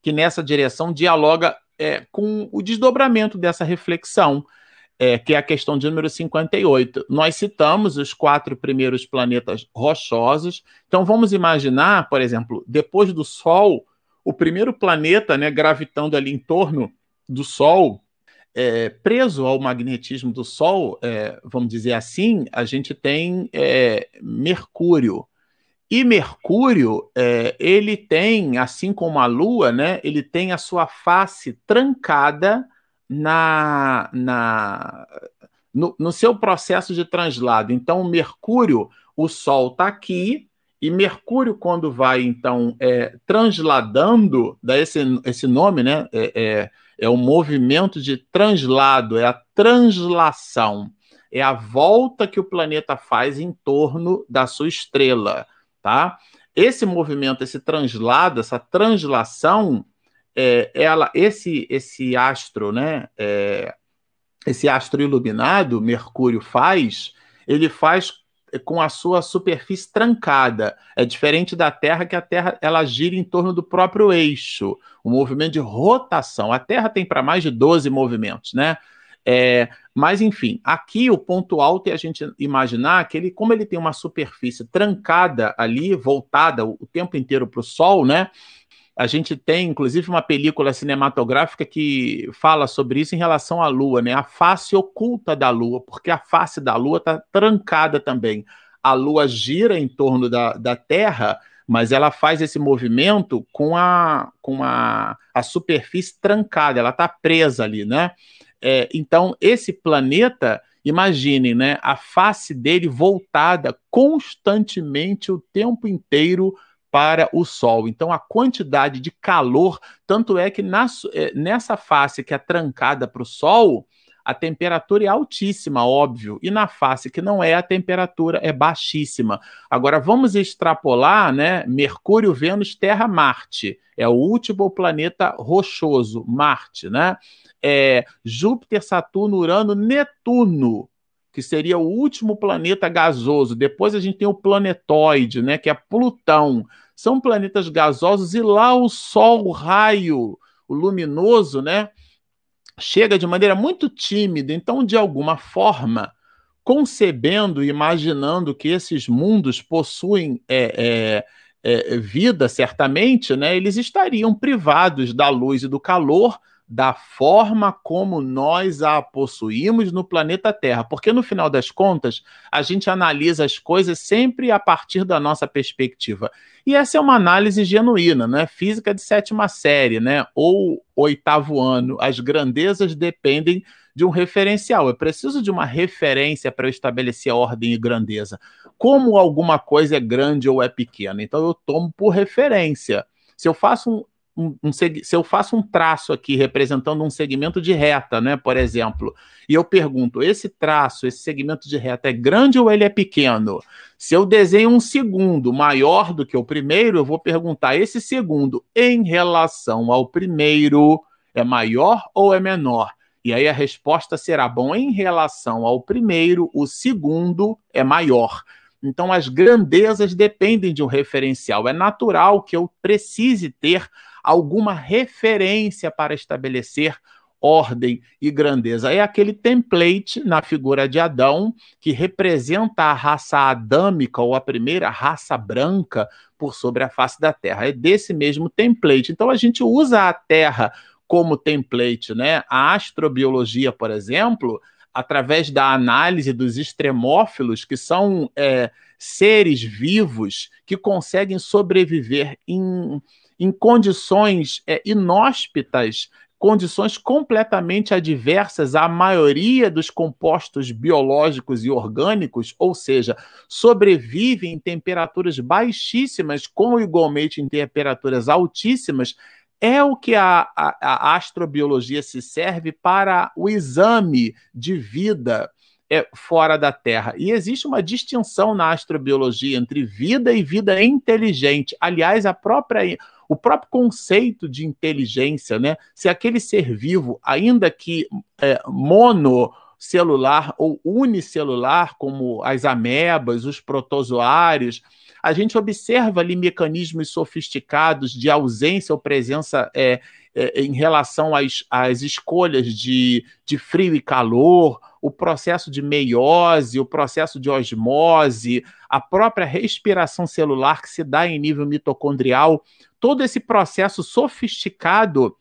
que nessa direção dialoga é, com o desdobramento dessa reflexão, é, que é a questão de número 58. Nós citamos os quatro primeiros planetas rochosos. Então vamos imaginar, por exemplo, depois do Sol, o primeiro planeta né, gravitando ali em torno do Sol, é, preso ao magnetismo do Sol, é, vamos dizer assim, a gente tem é, Mercúrio. E Mercúrio, é, ele tem, assim como a Lua, né, ele tem a sua face trancada na, na no, no seu processo de translado. Então, Mercúrio, o Sol está aqui, e Mercúrio, quando vai, então, é, transladando, dá esse, esse nome, né? É, é, é o movimento de translado, é a translação, é a volta que o planeta faz em torno da sua estrela, tá? Esse movimento, esse translado, essa translação, é, ela, esse, esse astro, né? É, esse astro iluminado, Mercúrio faz, ele faz com a sua superfície trancada. É diferente da Terra, que a Terra ela gira em torno do próprio eixo, o um movimento de rotação. A Terra tem para mais de 12 movimentos, né? É, mas enfim, aqui o ponto alto é a gente imaginar que ele, como ele tem uma superfície trancada ali, voltada o tempo inteiro para o Sol, né? A gente tem, inclusive, uma película cinematográfica que fala sobre isso em relação à Lua, né? A face oculta da Lua, porque a face da Lua está trancada também. A Lua gira em torno da, da Terra, mas ela faz esse movimento com a, com a, a superfície trancada, ela está presa ali, né? É, então, esse planeta, imaginem, né? A face dele voltada constantemente o tempo inteiro para o Sol. Então, a quantidade de calor, tanto é que na, é, nessa face que é trancada para o Sol, a temperatura é altíssima, óbvio, e na face que não é, a temperatura é baixíssima. Agora vamos extrapolar, né? Mercúrio, Vênus, Terra, Marte. É o último planeta rochoso, Marte, né? É Júpiter, Saturno, Urano, Netuno que seria o último planeta gasoso. Depois a gente tem o planetóide, né, que é Plutão. São planetas gasosos e lá o Sol, o raio, o luminoso, né, chega de maneira muito tímida. Então, de alguma forma, concebendo, imaginando que esses mundos possuem é, é, é, vida, certamente, né, eles estariam privados da luz e do calor da forma como nós a possuímos no planeta Terra, porque no final das contas, a gente analisa as coisas sempre a partir da nossa perspectiva. E essa é uma análise genuína, né? Física de sétima série, né? Ou oitavo ano. As grandezas dependem de um referencial. Eu preciso de uma referência para estabelecer a ordem e grandeza. Como alguma coisa é grande ou é pequena. Então eu tomo por referência. Se eu faço um um, um, se eu faço um traço aqui representando um segmento de reta, né, por exemplo, e eu pergunto, esse traço, esse segmento de reta é grande ou ele é pequeno? Se eu desenho um segundo maior do que o primeiro, eu vou perguntar, esse segundo em relação ao primeiro é maior ou é menor? E aí a resposta será: bom, em relação ao primeiro, o segundo é maior. Então, as grandezas dependem de um referencial. É natural que eu precise ter alguma referência para estabelecer ordem e grandeza. É aquele template na figura de Adão que representa a raça adâmica ou a primeira raça branca por sobre a face da Terra. É desse mesmo template. Então a gente usa a Terra como template, né? A astrobiologia, por exemplo, através da análise dos extremófilos, que são é, seres vivos que conseguem sobreviver em, em condições é, inóspitas, condições completamente adversas à maioria dos compostos biológicos e orgânicos, ou seja, sobrevivem em temperaturas baixíssimas, com igualmente em temperaturas altíssimas, é o que a, a, a astrobiologia se serve para o exame de vida é, fora da Terra. E existe uma distinção na astrobiologia entre vida e vida inteligente. Aliás, a própria o próprio conceito de inteligência, né? Se aquele ser vivo, ainda que é, monocelular ou unicelular, como as amebas, os protozoários, a gente observa ali mecanismos sofisticados de ausência ou presença é, é, em relação às, às escolhas de, de frio e calor, o processo de meiose, o processo de osmose, a própria respiração celular que se dá em nível mitocondrial, todo esse processo sofisticado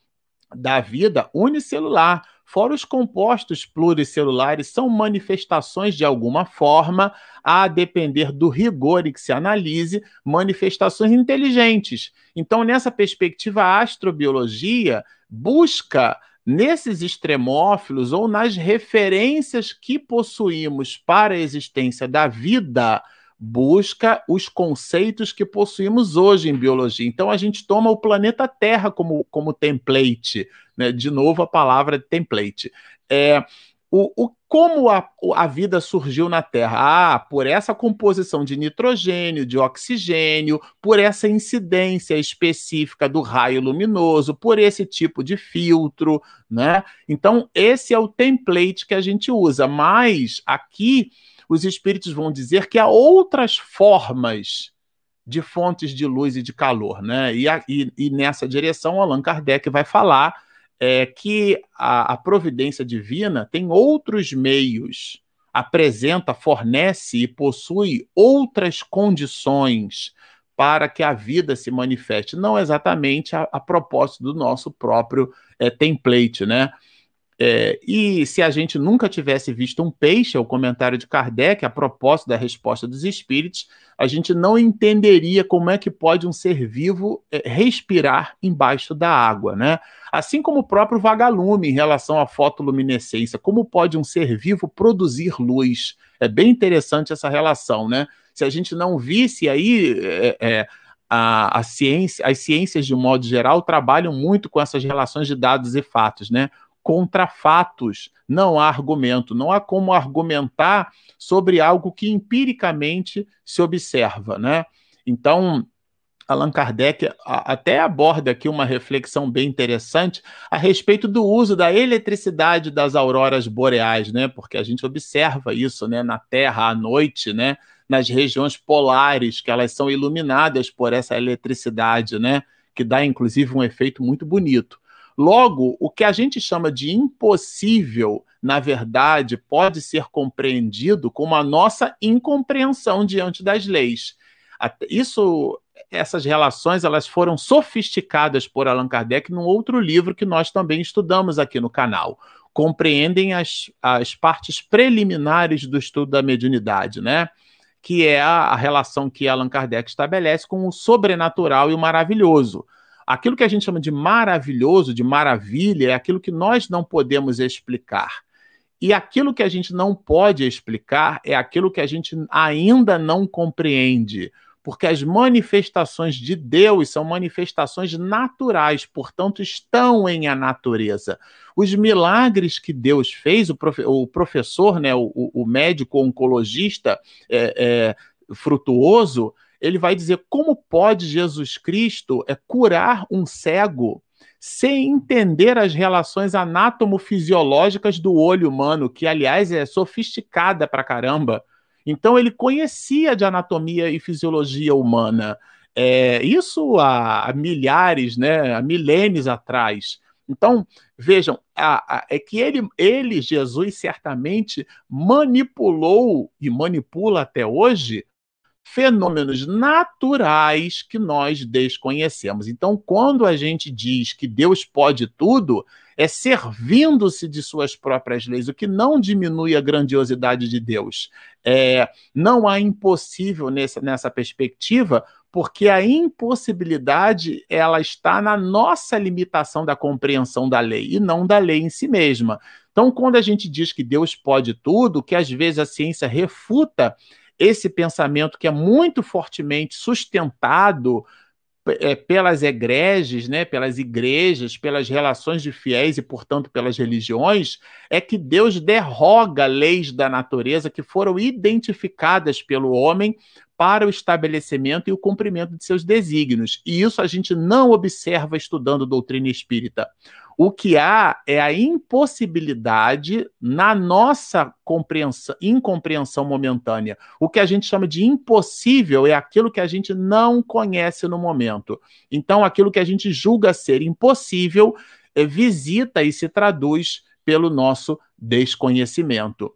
da vida unicelular Fora os compostos pluricelulares, são manifestações de alguma forma, a depender do rigor em que se analise, manifestações inteligentes. Então, nessa perspectiva, a astrobiologia busca nesses extremófilos ou nas referências que possuímos para a existência da vida, busca os conceitos que possuímos hoje em biologia. Então a gente toma o planeta Terra como, como template, né? De novo a palavra template. É, o, o, como a, a vida surgiu na Terra? Ah, por essa composição de nitrogênio, de oxigênio, por essa incidência específica do raio luminoso, por esse tipo de filtro, né? Então, esse é o template que a gente usa, mas aqui os espíritos vão dizer que há outras formas de fontes de luz e de calor, né? E, a, e, e nessa direção, Allan Kardec vai falar é, que a, a providência divina tem outros meios, apresenta, fornece e possui outras condições para que a vida se manifeste, não exatamente a, a propósito do nosso próprio é, template, né? É, e se a gente nunca tivesse visto um peixe, é o comentário de Kardec, a propósito da resposta dos espíritos, a gente não entenderia como é que pode um ser vivo é, respirar embaixo da água, né? Assim como o próprio vagalume em relação à fotoluminescência, como pode um ser vivo produzir luz? É bem interessante essa relação, né? Se a gente não visse aí é, é a, a ciência, as ciências de modo geral trabalham muito com essas relações de dados e fatos, né? Contra fatos, não há argumento, não há como argumentar sobre algo que empiricamente se observa, né? Então, Allan Kardec até aborda aqui uma reflexão bem interessante a respeito do uso da eletricidade das auroras boreais, né? Porque a gente observa isso, né, na Terra à noite, né, nas regiões polares, que elas são iluminadas por essa eletricidade, né, que dá inclusive um efeito muito bonito. Logo, o que a gente chama de impossível, na verdade, pode ser compreendido como a nossa incompreensão diante das leis. Isso, essas relações, elas foram sofisticadas por Allan Kardec num outro livro que nós também estudamos aqui no canal. Compreendem as, as partes preliminares do estudo da mediunidade, né? Que é a, a relação que Allan Kardec estabelece com o sobrenatural e o maravilhoso. Aquilo que a gente chama de maravilhoso, de maravilha, é aquilo que nós não podemos explicar. E aquilo que a gente não pode explicar é aquilo que a gente ainda não compreende. Porque as manifestações de Deus são manifestações naturais, portanto, estão em a natureza. Os milagres que Deus fez, o, profe o professor, né, o, o médico oncologista é, é, frutuoso, ele vai dizer como pode Jesus Cristo é, curar um cego sem entender as relações anátomo-fisiológicas do olho humano, que, aliás, é sofisticada pra caramba. Então, ele conhecia de anatomia e fisiologia humana. É, isso há, há, milhares, né, há milênios atrás. Então, vejam, a, a, é que ele, ele, Jesus, certamente manipulou e manipula até hoje fenômenos naturais que nós desconhecemos. Então, quando a gente diz que Deus pode tudo, é servindo-se de suas próprias leis, o que não diminui a grandiosidade de Deus. É, não há impossível nessa, nessa perspectiva, porque a impossibilidade ela está na nossa limitação da compreensão da lei e não da lei em si mesma. Então, quando a gente diz que Deus pode tudo, que às vezes a ciência refuta esse pensamento que é muito fortemente sustentado é, pelas egreges, né, pelas igrejas, pelas relações de fiéis e, portanto, pelas religiões, é que Deus derroga leis da natureza que foram identificadas pelo homem para o estabelecimento e o cumprimento de seus desígnios. E isso a gente não observa estudando doutrina espírita. O que há é a impossibilidade na nossa compreensão, incompreensão momentânea. O que a gente chama de impossível é aquilo que a gente não conhece no momento. Então, aquilo que a gente julga ser impossível é, visita e se traduz pelo nosso desconhecimento.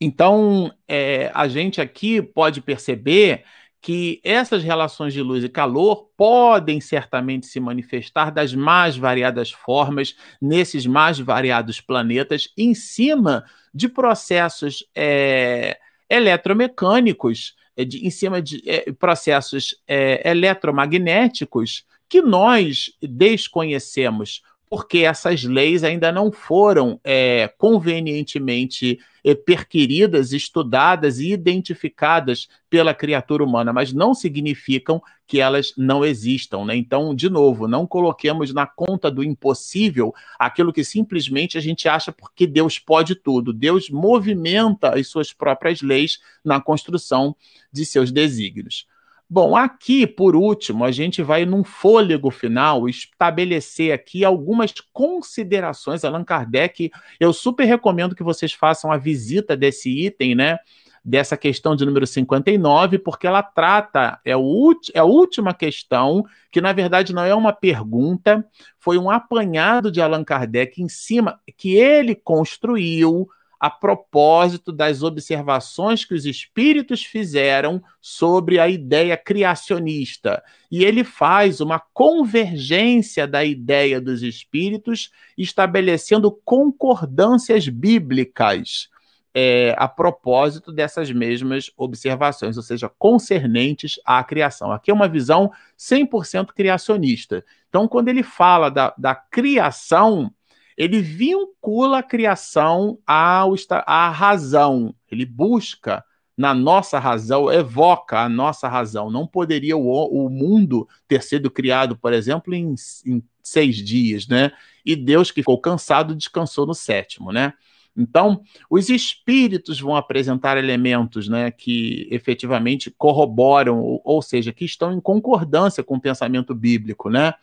Então, é, a gente aqui pode perceber que essas relações de luz e calor podem certamente se manifestar das mais variadas formas nesses mais variados planetas, em cima de processos é, eletromecânicos, é, de, em cima de é, processos é, eletromagnéticos que nós desconhecemos porque essas leis ainda não foram é, convenientemente é, perquiridas, estudadas e identificadas pela criatura humana, mas não significam que elas não existam. Né? Então, de novo, não coloquemos na conta do impossível aquilo que simplesmente a gente acha porque Deus pode tudo. Deus movimenta as suas próprias leis na construção de seus desígnios. Bom, aqui, por último, a gente vai, num fôlego final, estabelecer aqui algumas considerações. Allan Kardec, eu super recomendo que vocês façam a visita desse item, né? Dessa questão de número 59, porque ela trata, é, o, é a última questão, que na verdade não é uma pergunta, foi um apanhado de Allan Kardec em cima, que ele construiu a propósito das observações que os espíritos fizeram sobre a ideia criacionista. E ele faz uma convergência da ideia dos espíritos, estabelecendo concordâncias bíblicas. É, a propósito dessas mesmas observações, ou seja, concernentes à criação. Aqui é uma visão 100% criacionista. Então, quando ele fala da, da criação, ele vincula a criação ao, à razão. Ele busca na nossa razão, evoca a nossa razão. Não poderia o, o mundo ter sido criado, por exemplo, em, em, seis dias, né? E Deus, que ficou cansado, descansou no sétimo, né? Então, os espíritos vão apresentar elementos né, que efetivamente corroboram, ou, ou seja, que estão em concordância com o pensamento bíblico, né?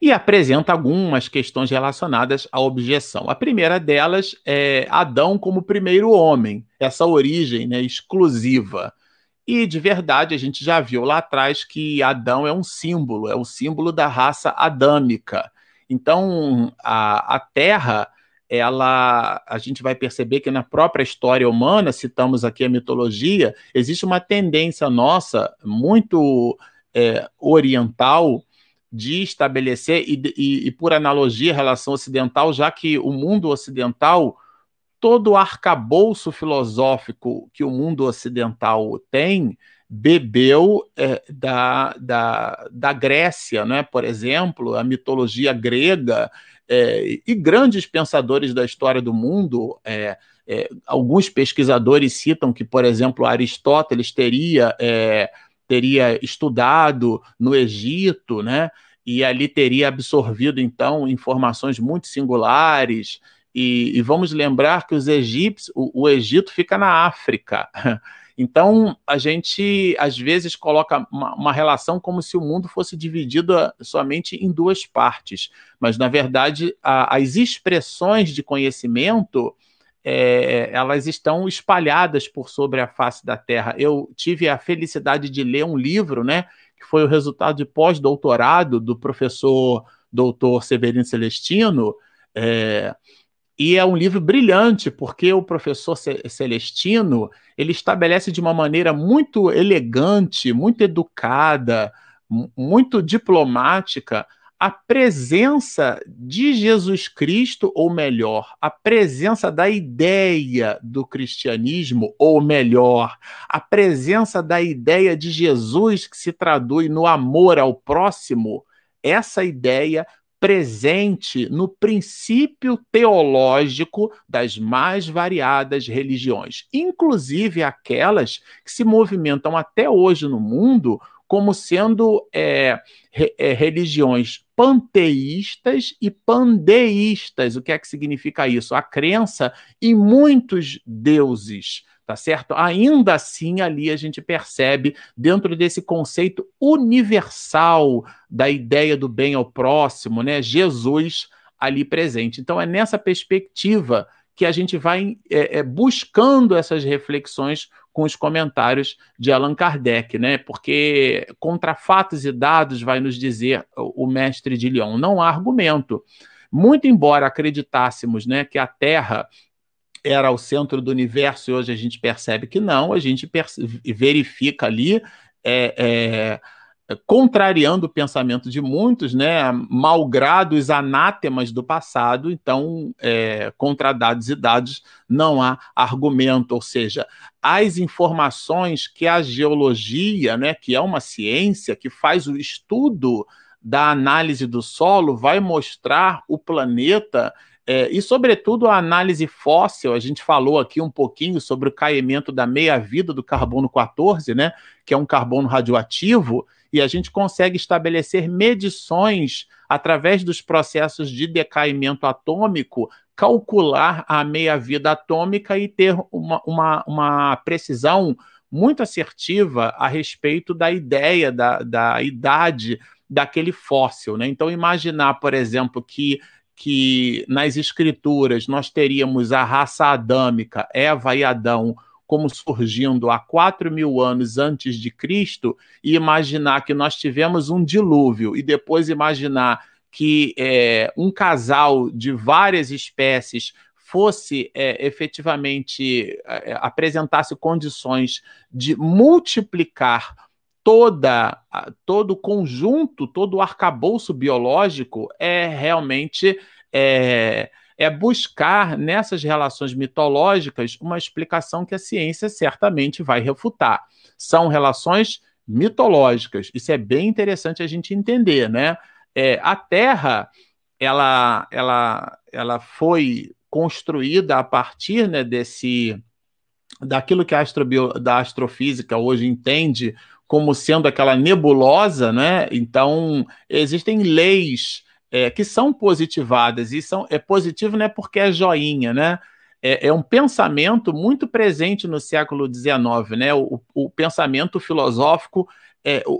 E apresenta algumas questões relacionadas à objeção. A primeira delas é Adão como primeiro homem, essa origem né, exclusiva. E de verdade, a gente já viu lá atrás que Adão é um símbolo, é o símbolo da raça adâmica. Então, a, a Terra, ela, a gente vai perceber que na própria história humana, citamos aqui a mitologia, existe uma tendência nossa muito é, oriental de estabelecer, e, e, e, por analogia, relação ocidental, já que o mundo ocidental, todo o arcabouço filosófico que o mundo ocidental tem, bebeu é, da, da, da Grécia, né? por exemplo, a mitologia grega, é, e grandes pensadores da história do mundo. É, é alguns pesquisadores citam que, por exemplo, Aristóteles teria é, teria estudado no Egito, né? E ali teria absorvido então informações muito singulares. E, e vamos lembrar que os egípcios, o, o Egito fica na África. <laughs> Então, a gente às vezes coloca uma, uma, relação como se o mundo fosse dividido somente em duas partes, mas na verdade a, as expressões de conhecimento é, elas estão espalhadas por sobre a face da Terra. Eu tive a felicidade de ler um livro, né, que foi o resultado de pós-doutorado do professor doutor Severino Celestino, é, E é um livro brilhante, porque o professor Celestino ele estabelece de uma maneira muito elegante, muito educada, muito diplomática, a presença de Jesus Cristo, ou melhor, a presença da ideia do cristianismo, ou melhor, a presença da ideia de Jesus que se traduz no amor ao próximo, essa ideia presente no princípio teológico das mais variadas religiões, inclusive aquelas que se movimentam até hoje no mundo como sendo é, re, é, religiões panteístas e pandeístas. O que é que significa isso? A crença em muitos deuses, tá certo? Ainda assim, ali a gente percebe, dentro desse conceito universal da ideia do bem ao próximo, né? Jesus ali presente. Então, é nessa perspectiva que a gente vai é, é, buscando essas reflexões com os comentários de Allan Kardec, né? Porque contra fatos e dados vai nos dizer o mestre de Lyon, não há argumento. Muito embora acreditássemos, né, que a Terra era o centro do universo e hoje a gente percebe que não, a gente verifica ali é, é contrariando o pensamento de muitos, né, malgrado os anátemas do passado, então, é, contra dados e dados, não há argumento, ou seja, as informações que a geologia, né, que é uma ciência que faz o estudo da análise do solo, vai mostrar o planeta é, e, sobretudo, a análise fóssil, a gente falou aqui um pouquinho sobre o caimento da meia-vida do carbono 14, né, que é um carbono radioativo, e a gente consegue estabelecer medições através dos processos de decaimento atômico, calcular a meia-vida atômica e ter uma, uma, uma precisão muito assertiva a respeito da ideia da, da idade daquele fóssil. Né? Então, imaginar, por exemplo, que que nas escrituras nós teríamos a raça adâmica, Eva e Adão, como surgindo há 4 mil anos antes de Cristo, e imaginar que nós tivemos um dilúvio, e depois imaginar que é, um casal de várias espécies fosse é, efetivamente é, apresentasse condições de multiplicar toda todo o conjunto, todo o arcabouço biológico é realmente é, é buscar nessas relações mitológicas uma explicação que a ciência certamente vai refutar. São relações mitológicas. Isso é bem interessante a gente entender, né? É, a Terra, ela, ela, ela foi construída a partir né, desse daquilo que a astrobio, da astrofísica hoje entende como sendo aquela nebulosa, né? Então, existem leis é, que são positivadas, e são, é positivo não é porque é joinha, né? É, é um pensamento muito presente no século XIX, né? O, o pensamento filosófico é, o,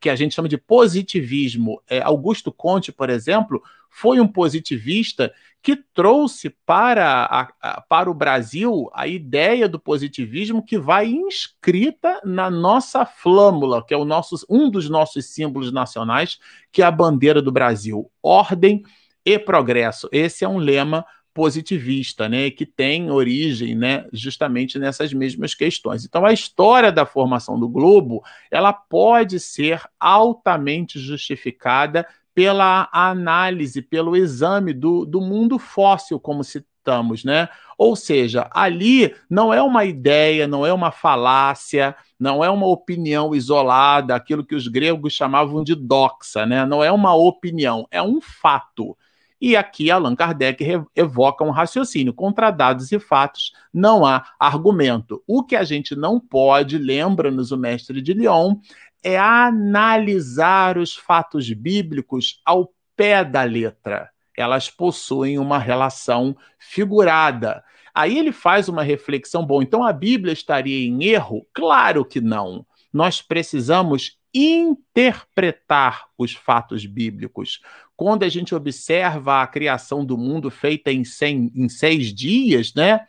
que a gente chama de positivismo. É, Augusto Conte, por exemplo, foi um positivista que trouxe para, a, a, para o Brasil a ideia do positivismo que vai inscrita na nossa flâmula, que é o nosso, um dos nossos símbolos nacionais, que é a bandeira do Brasil: ordem e progresso. Esse é um lema positivista, né, que tem origem, né, justamente nessas mesmas questões. Então, a história da formação do globo, ela pode ser altamente justificada pela análise, pelo exame do, do mundo fóssil, como citamos, né? Ou seja, ali não é uma ideia, não é uma falácia, não é uma opinião isolada, aquilo que os gregos chamavam de doxa, né? Não é uma opinião, é um fato. E aqui Allan Kardec evoca um raciocínio. Contra dados e fatos não há argumento. O que a gente não pode, lembra-nos o mestre de Lyon, é analisar os fatos bíblicos ao pé da letra. Elas possuem uma relação figurada. Aí ele faz uma reflexão: bom, então a Bíblia estaria em erro? Claro que não. Nós precisamos interpretar os fatos bíblicos. Quando a gente observa a criação do mundo feita em, cem, em seis dias, né?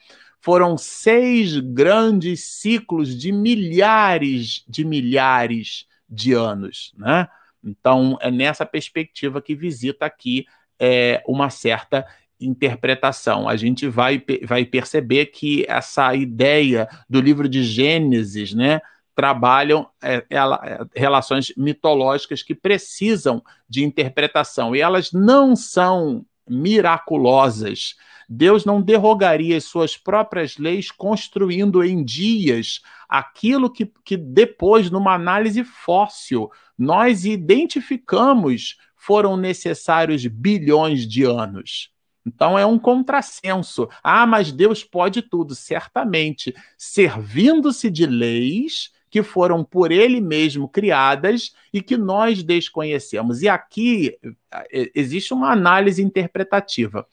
Foram seis grandes ciclos de milhares de milhares de anos, né? Então, é nessa perspectiva que visita aqui é, uma certa interpretação. A gente vai, vai perceber que essa ideia do livro de Gênesis, né, trabalham é, ela, é, relações mitológicas que precisam de interpretação e elas não são miraculosas. Deus não derrogaria as suas próprias leis construindo em dias aquilo que, que depois, numa análise fóssil, nós identificamos foram necessários bilhões de anos. Então é um contrassenso. Ah, mas Deus pode tudo, certamente, servindo-se de leis que foram por ele mesmo criadas e que nós desconhecemos. E aqui é, existe uma análise interpretativa.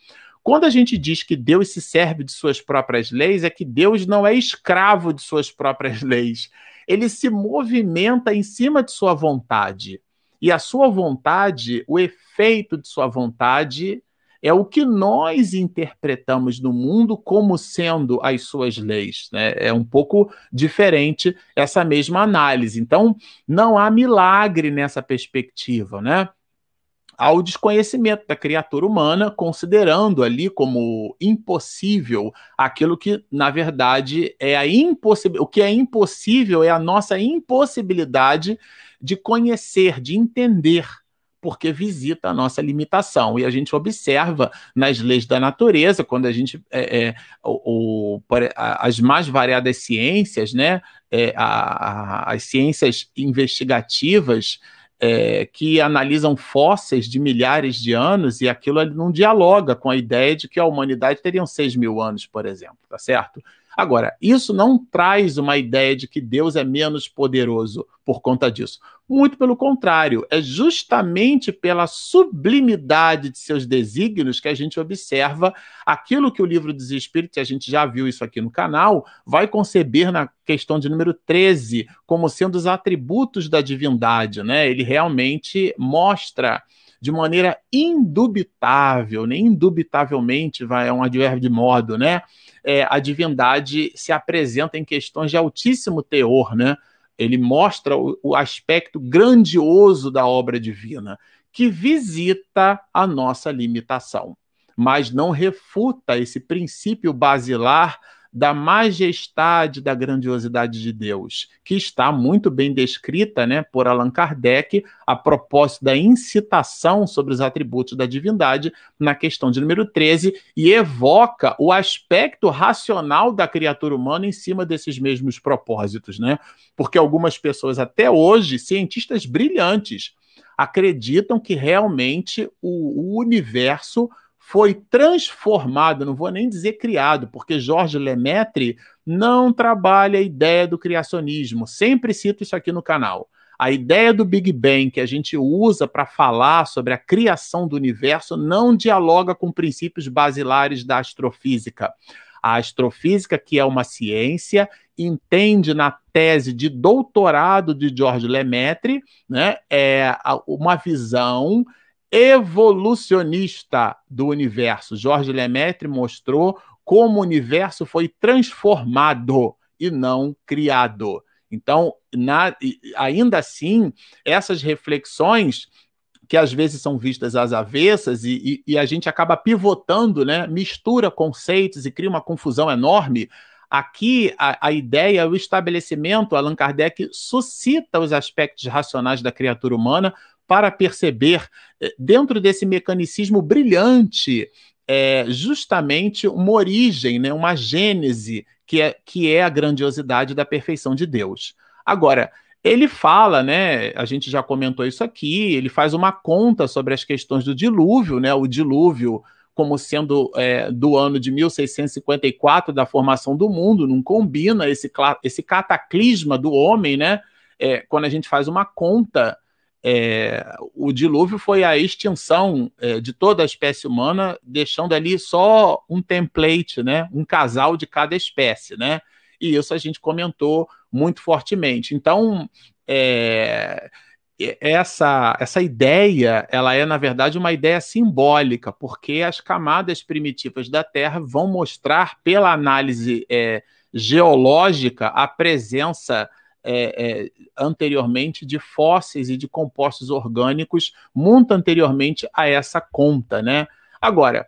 Quando a gente diz que Deus se serve de suas próprias leis, é que Deus não é escravo de suas próprias <laughs> leis. Ele se movimenta em cima de sua vontade. E a sua vontade, o efeito de sua vontade, é o que nós interpretamos no mundo como sendo as suas leis. Né? É um pouco diferente essa mesma análise. Então, não há milagre nessa perspectiva, né? Ao desconhecimento da criatura humana, considerando ali como impossível aquilo que, na verdade, é a impossibilidade. O que é impossível é a nossa impossibilidade de conhecer, de entender porque visita a nossa limitação. E a gente observa nas leis da natureza, quando a gente. É, é, o, o, as mais variadas ciências, né, é, a, a, as ciências investigativas. É, que analisam fósseis de milhares de anos e aquilo não dialoga com a ideia de que a humanidade teria 6 mil anos, por exemplo, tá certo? Agora, isso não traz uma ideia de que Deus é menos poderoso por conta disso. Muito pelo contrário, é justamente pela sublimidade de seus desígnios que a gente observa aquilo que o livro dos Espíritos, a gente já viu isso aqui no canal, vai conceber na questão de número 13 como sendo os atributos da divindade, né? Ele realmente mostra de maneira indubitável, nem indubitavelmente vai é um advérbio de modo, né? É, a divindade se apresenta em questões de altíssimo teor, né? Ele mostra o, o aspecto grandioso da obra divina, que visita a nossa limitação, mas não refuta esse princípio basilar da majestade, da grandiosidade de Deus, que está muito bem descrita né, por Allan Kardec a propósito da incitação sobre os atributos da divindade na questão de número 13 e evoca o aspecto racional da criatura humana em cima desses mesmos propósitos, né? Porque algumas pessoas até hoje, cientistas brilhantes, acreditam que realmente o, o universo foi transformado, não vou nem dizer criado, porque Jorge Lemaitre não trabalha a ideia do criacionismo. Sempre cito isso aqui no canal. A ideia do Big Bang que a gente usa para falar sobre a criação do universo não dialoga com princípios basilares da astrofísica. A astrofísica, que é uma ciência, entende na tese de doutorado de George Lemaitre, né, é uma visão evolucionista do universo. Jorge Lemaitre mostrou como o universo foi transformado e não criado. Então, na, ainda assim, essas reflexões que às vezes são vistas às avessas e, e, e, a gente acaba pivotando, né? mistura conceitos e cria uma confusão enorme. Aqui, a, a ideia, o estabelecimento, Allan Kardec suscita os aspectos racionais da criatura humana para perceber, eh, dentro desse mecanicismo brilhante, é, justamente uma origem, né, uma gênese, que é, que é a grandiosidade da perfeição de Deus. Agora, ele fala, né? A gente já comentou isso aqui, ele faz uma conta sobre as questões do dilúvio, né? O dilúvio como sendo é, do ano de 1654 da formação do mundo, não combina esse, esse cataclisma do homem, né? É, quando a gente faz uma conta é, o dilúvio foi a extinção é, de toda a espécie humana, deixando ali só um template, né, um casal de cada espécie, né? E isso a gente comentou muito fortemente. Então, é, essa, essa ideia, ela é, na verdade, uma ideia simbólica, porque as camadas primitivas da Terra vão mostrar, pela análise é, geológica, a presença é, é, anteriormente de fósseis e de compostos orgânicos, muito anteriormente a essa conta, né? Agora,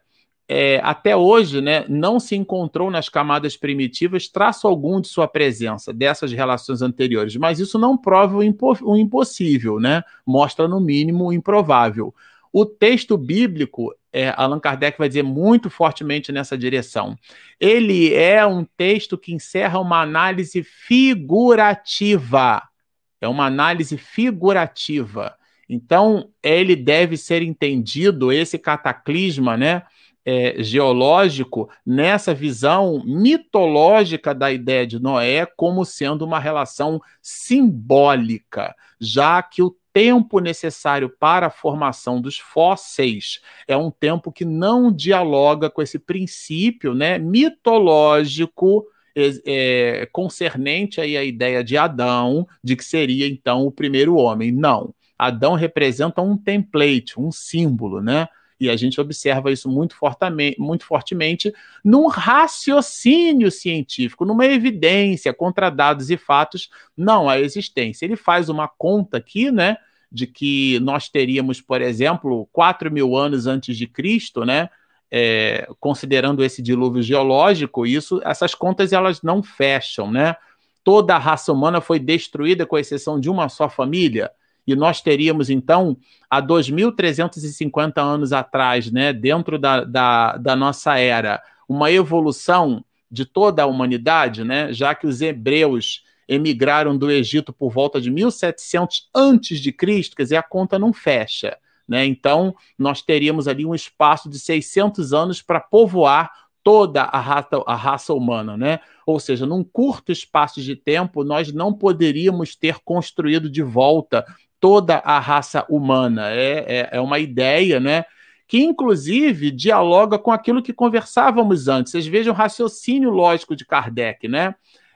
é, até hoje, né, não se encontrou nas camadas primitivas traço algum de sua presença dessas relações anteriores, mas isso não prova o, impo o impossível, né? Mostra no mínimo o improvável. O texto bíblico, é, Allan Kardec vai dizer muito fortemente nessa direção. Ele é um texto que encerra uma análise figurativa. É uma análise figurativa. Então, ele deve ser entendido, esse cataclisma, né? É, geológico nessa visão mitológica da ideia de Noé como sendo uma relação simbólica, já que o tempo necessário para a formação dos fósseis é um tempo que não dialoga com esse princípio né, mitológico é, concernente aí à ideia de Adão, de que seria então o primeiro homem. Não. Adão representa um template, um símbolo, né? E a gente observa isso muito fortemente, muito fortemente num raciocínio científico, numa evidência contra dados e fatos, não a existência. Ele faz uma conta aqui, né? De que nós teríamos, por exemplo, 4 mil anos antes de Cristo, né? É, considerando esse dilúvio geológico, isso, essas contas elas não fecham, né? Toda a raça humana foi destruída, com exceção de uma só família e nós teríamos, então, há 2.350 anos atrás, né, dentro da, da, da nossa era, uma evolução de toda a humanidade, né, já que os hebreus emigraram do Egito por volta de 1700 antes de Cristo, quer dizer, a conta não fecha. Né? Então, nós teríamos ali um espaço de 600 anos para povoar toda a raça, a raça humana, né? Ou seja, num curto espaço de tempo, nós não poderíamos ter construído de volta toda a raça humana. É, é, é uma ideia, né? Que inclusive dialoga com aquilo que conversávamos antes. Vocês vejam o raciocínio lógico de Kardec, né?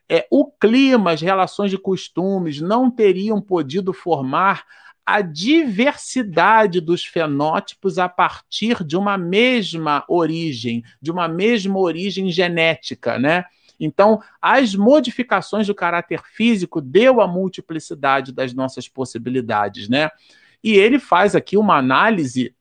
É, o clima, as relações de costumes não teriam podido formar a diversidade dos fenótipos a partir de uma mesma origem, de uma mesma origem genética, né? Então, as modificações do caráter físico deu a multiplicidade das nossas possibilidades, né? E ele faz aqui uma análise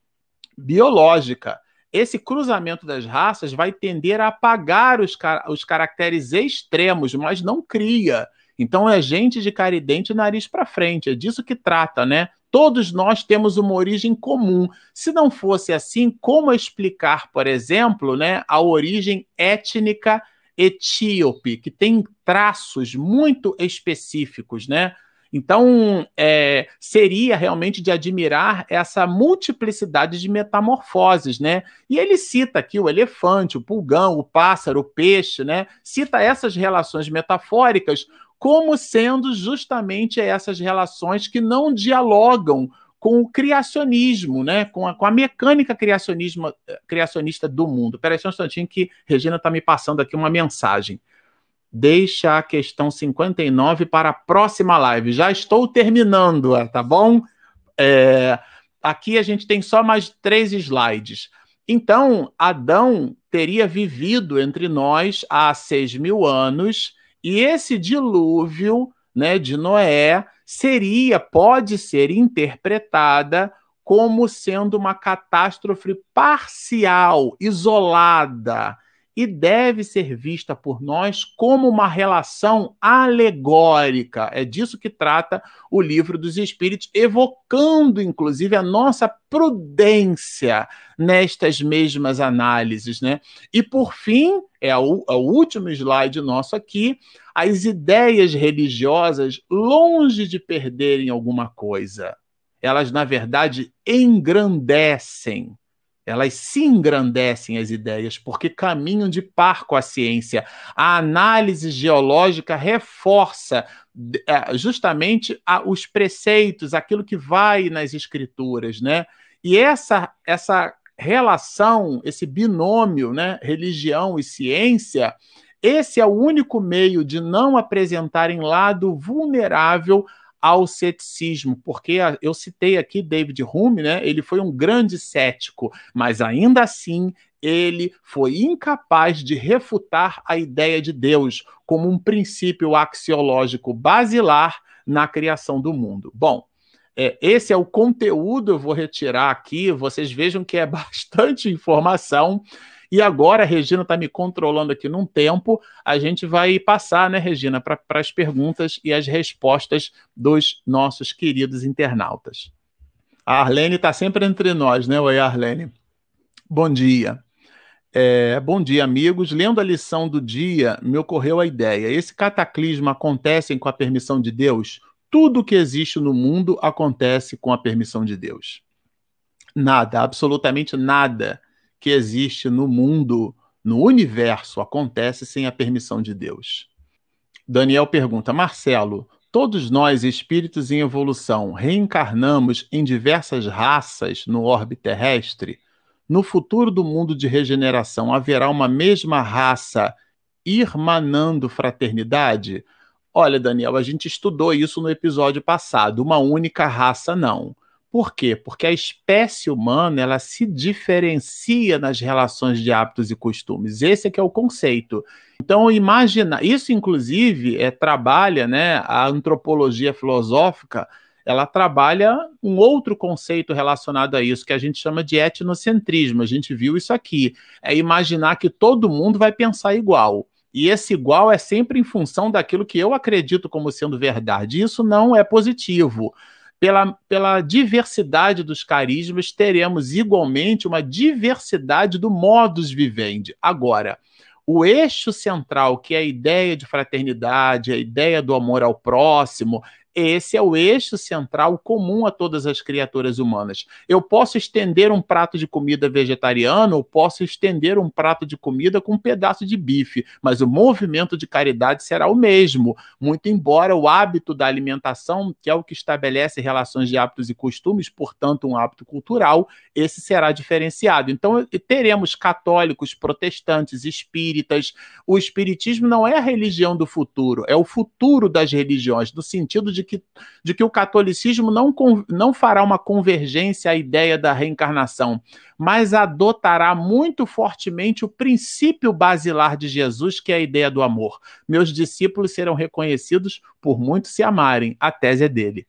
biológica. Esse cruzamento das raças vai tender a apagar os, car os caracteres extremos, mas não cria. Então é gente de cara e dente nariz para frente, é disso que trata, né? Todos nós temos uma origem comum. Se não fosse assim, como explicar, por exemplo, né, a origem étnica etíope, que tem traços muito específicos, né? Então, é, seria realmente de admirar essa multiplicidade de metamorfoses, né? E ele cita aqui o elefante, o pulgão, o pássaro, o peixe, né? Cita essas relações metafóricas como sendo justamente essas relações que não dialogam com o criacionismo, né? com, a, com a mecânica criacionismo, criacionista do mundo. Espera aí só um instantinho que Regina está me passando aqui uma mensagem. Deixa a questão 59 para a próxima live. Já estou terminando, tá bom? É, aqui a gente tem só mais três slides. Então, Adão teria vivido entre nós há seis mil anos, e esse dilúvio né, de Noé seria, pode ser interpretada como sendo uma catástrofe parcial, isolada, e deve ser vista por nós como uma relação alegórica. É disso que trata o livro dos Espíritos, evocando inclusive a nossa prudência nestas mesmas análises, né? E por fim, é o, é o último slide nosso aqui, as ideias religiosas, longe de perderem alguma coisa, elas na verdade engrandecem elas se engrandecem as ideias porque caminham de par com a ciência. A análise geológica reforça é, justamente os preceitos, aquilo que vai nas escrituras, né? E essa essa relação, esse binômio, né, religião e ciência, esse é o único meio de não apresentarem lado vulnerável ao ceticismo, porque eu citei aqui David Hume, né? Ele foi um grande cético, mas ainda assim ele foi incapaz de refutar a ideia de Deus como um princípio axiológico basilar na criação do mundo. Bom, É, esse é o conteúdo, eu vou retirar aqui, vocês vejam que é <laughs> bastante informação. E agora a Regina está me controlando aqui num tempo. A gente vai passar, né, Regina, para as perguntas e as respostas dos nossos queridos internautas. A Arlene está sempre entre nós, né? Oi, Arlene. Bom dia. É, bom dia, amigos. Lendo a lição do dia, me ocorreu a ideia: esse cataclismo acontece com a permissão de Deus? Tudo que existe no mundo acontece com a permissão de Deus. Nada, absolutamente nada que existe no mundo, no universo, acontece sem a permissão de Deus. Daniel pergunta: Marcelo, todos nós, espíritos em evolução, reencarnamos em diversas raças no orbe terrestre? No futuro do mundo de regeneração, haverá uma mesma raça irmanando fraternidade? Olha, Daniel, a gente estudou isso no episódio passado. Uma única raça, não. Por quê? Porque a espécie humana ela se diferencia nas relações de hábitos e costumes. Esse é que é o conceito. Então, imagina, isso inclusive é, trabalha, né, a antropologia filosófica, ela trabalha um outro conceito relacionado a isso, que a gente chama de etnocentrismo. A gente viu isso aqui. É imaginar que todo mundo vai pensar igual. E esse igual é sempre em função daquilo que eu acredito como sendo verdade. Isso não é positivo pela, pela diversidade dos carismas, teremos igualmente uma diversidade do modus vivendi. Agora, o eixo central, que é a ideia de fraternidade, a ideia do amor ao próximo, esse é o eixo central comum a todas as criaturas humanas. Eu posso estender um prato de comida vegetariano ou posso estender um prato de comida com um pedaço de bife, mas o movimento de caridade será o mesmo, muito embora o hábito da alimentação, que é o que estabelece relações de hábitos e costumes, portanto, um hábito cultural, esse será diferenciado. Então, teremos católicos, protestantes, espíritas. O espiritismo não é a religião do futuro, é o futuro das religiões, no sentido de que, de que o catolicismo não, não fará uma convergência à ideia da reencarnação, mas adotará muito fortemente o princípio basilar de Jesus, que é a ideia do amor. Meus discípulos serão reconhecidos por muitos se amarem. A tese é dele.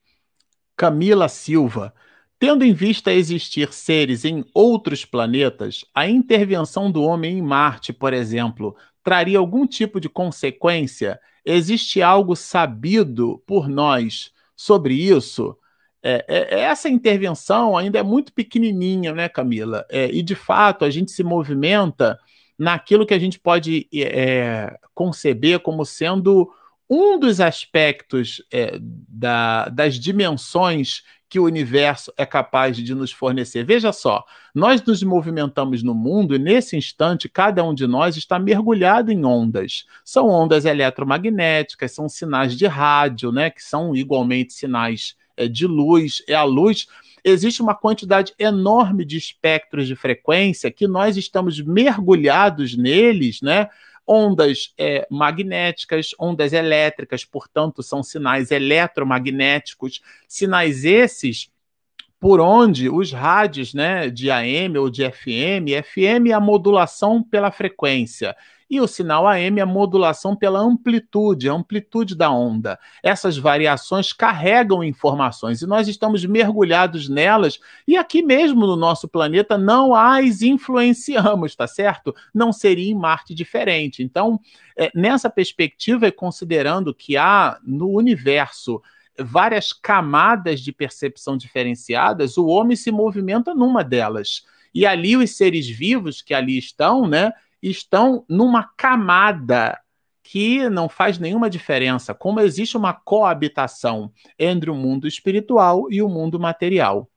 Camila Silva. Tendo em vista existir seres em outros planetas, a intervenção do homem em Marte, por exemplo, traria algum tipo de consequência? Existe algo sabido por nós sobre isso? É, é, é, essa intervenção ainda é muito pequenininha, né, Camila? É, e de fato a gente se movimenta naquilo que a gente pode é, conceber como sendo um dos aspectos é, da, das dimensões que o universo é capaz de nos fornecer. Veja só, nós nos movimentamos no mundo e nesse instante cada um de nós está mergulhado em ondas. São ondas eletromagnéticas, são sinais de rádio, né, que são igualmente sinais é, de luz. É a luz existe uma quantidade enorme de espectros de frequência que nós estamos mergulhados neles, né? Ondas é, magnéticas, ondas elétricas, portanto, são sinais eletromagnéticos, sinais esses por onde os rádios né, de AM ou de FM, FM é a modulação pela frequência e o sinal AM é a modulação pela amplitude, a amplitude da onda. Essas variações carregam informações e nós estamos mergulhados nelas e aqui mesmo no nosso planeta não as influenciamos, tá certo? Não seria em Marte diferente. Então, é, nessa perspectiva, e considerando que há no universo várias camadas de percepção diferenciadas, o homem se movimenta numa delas. E ali os seres vivos que ali estão, né, estão numa camada que não faz nenhuma diferença, como existe uma coabitação entre o mundo espiritual e o mundo material.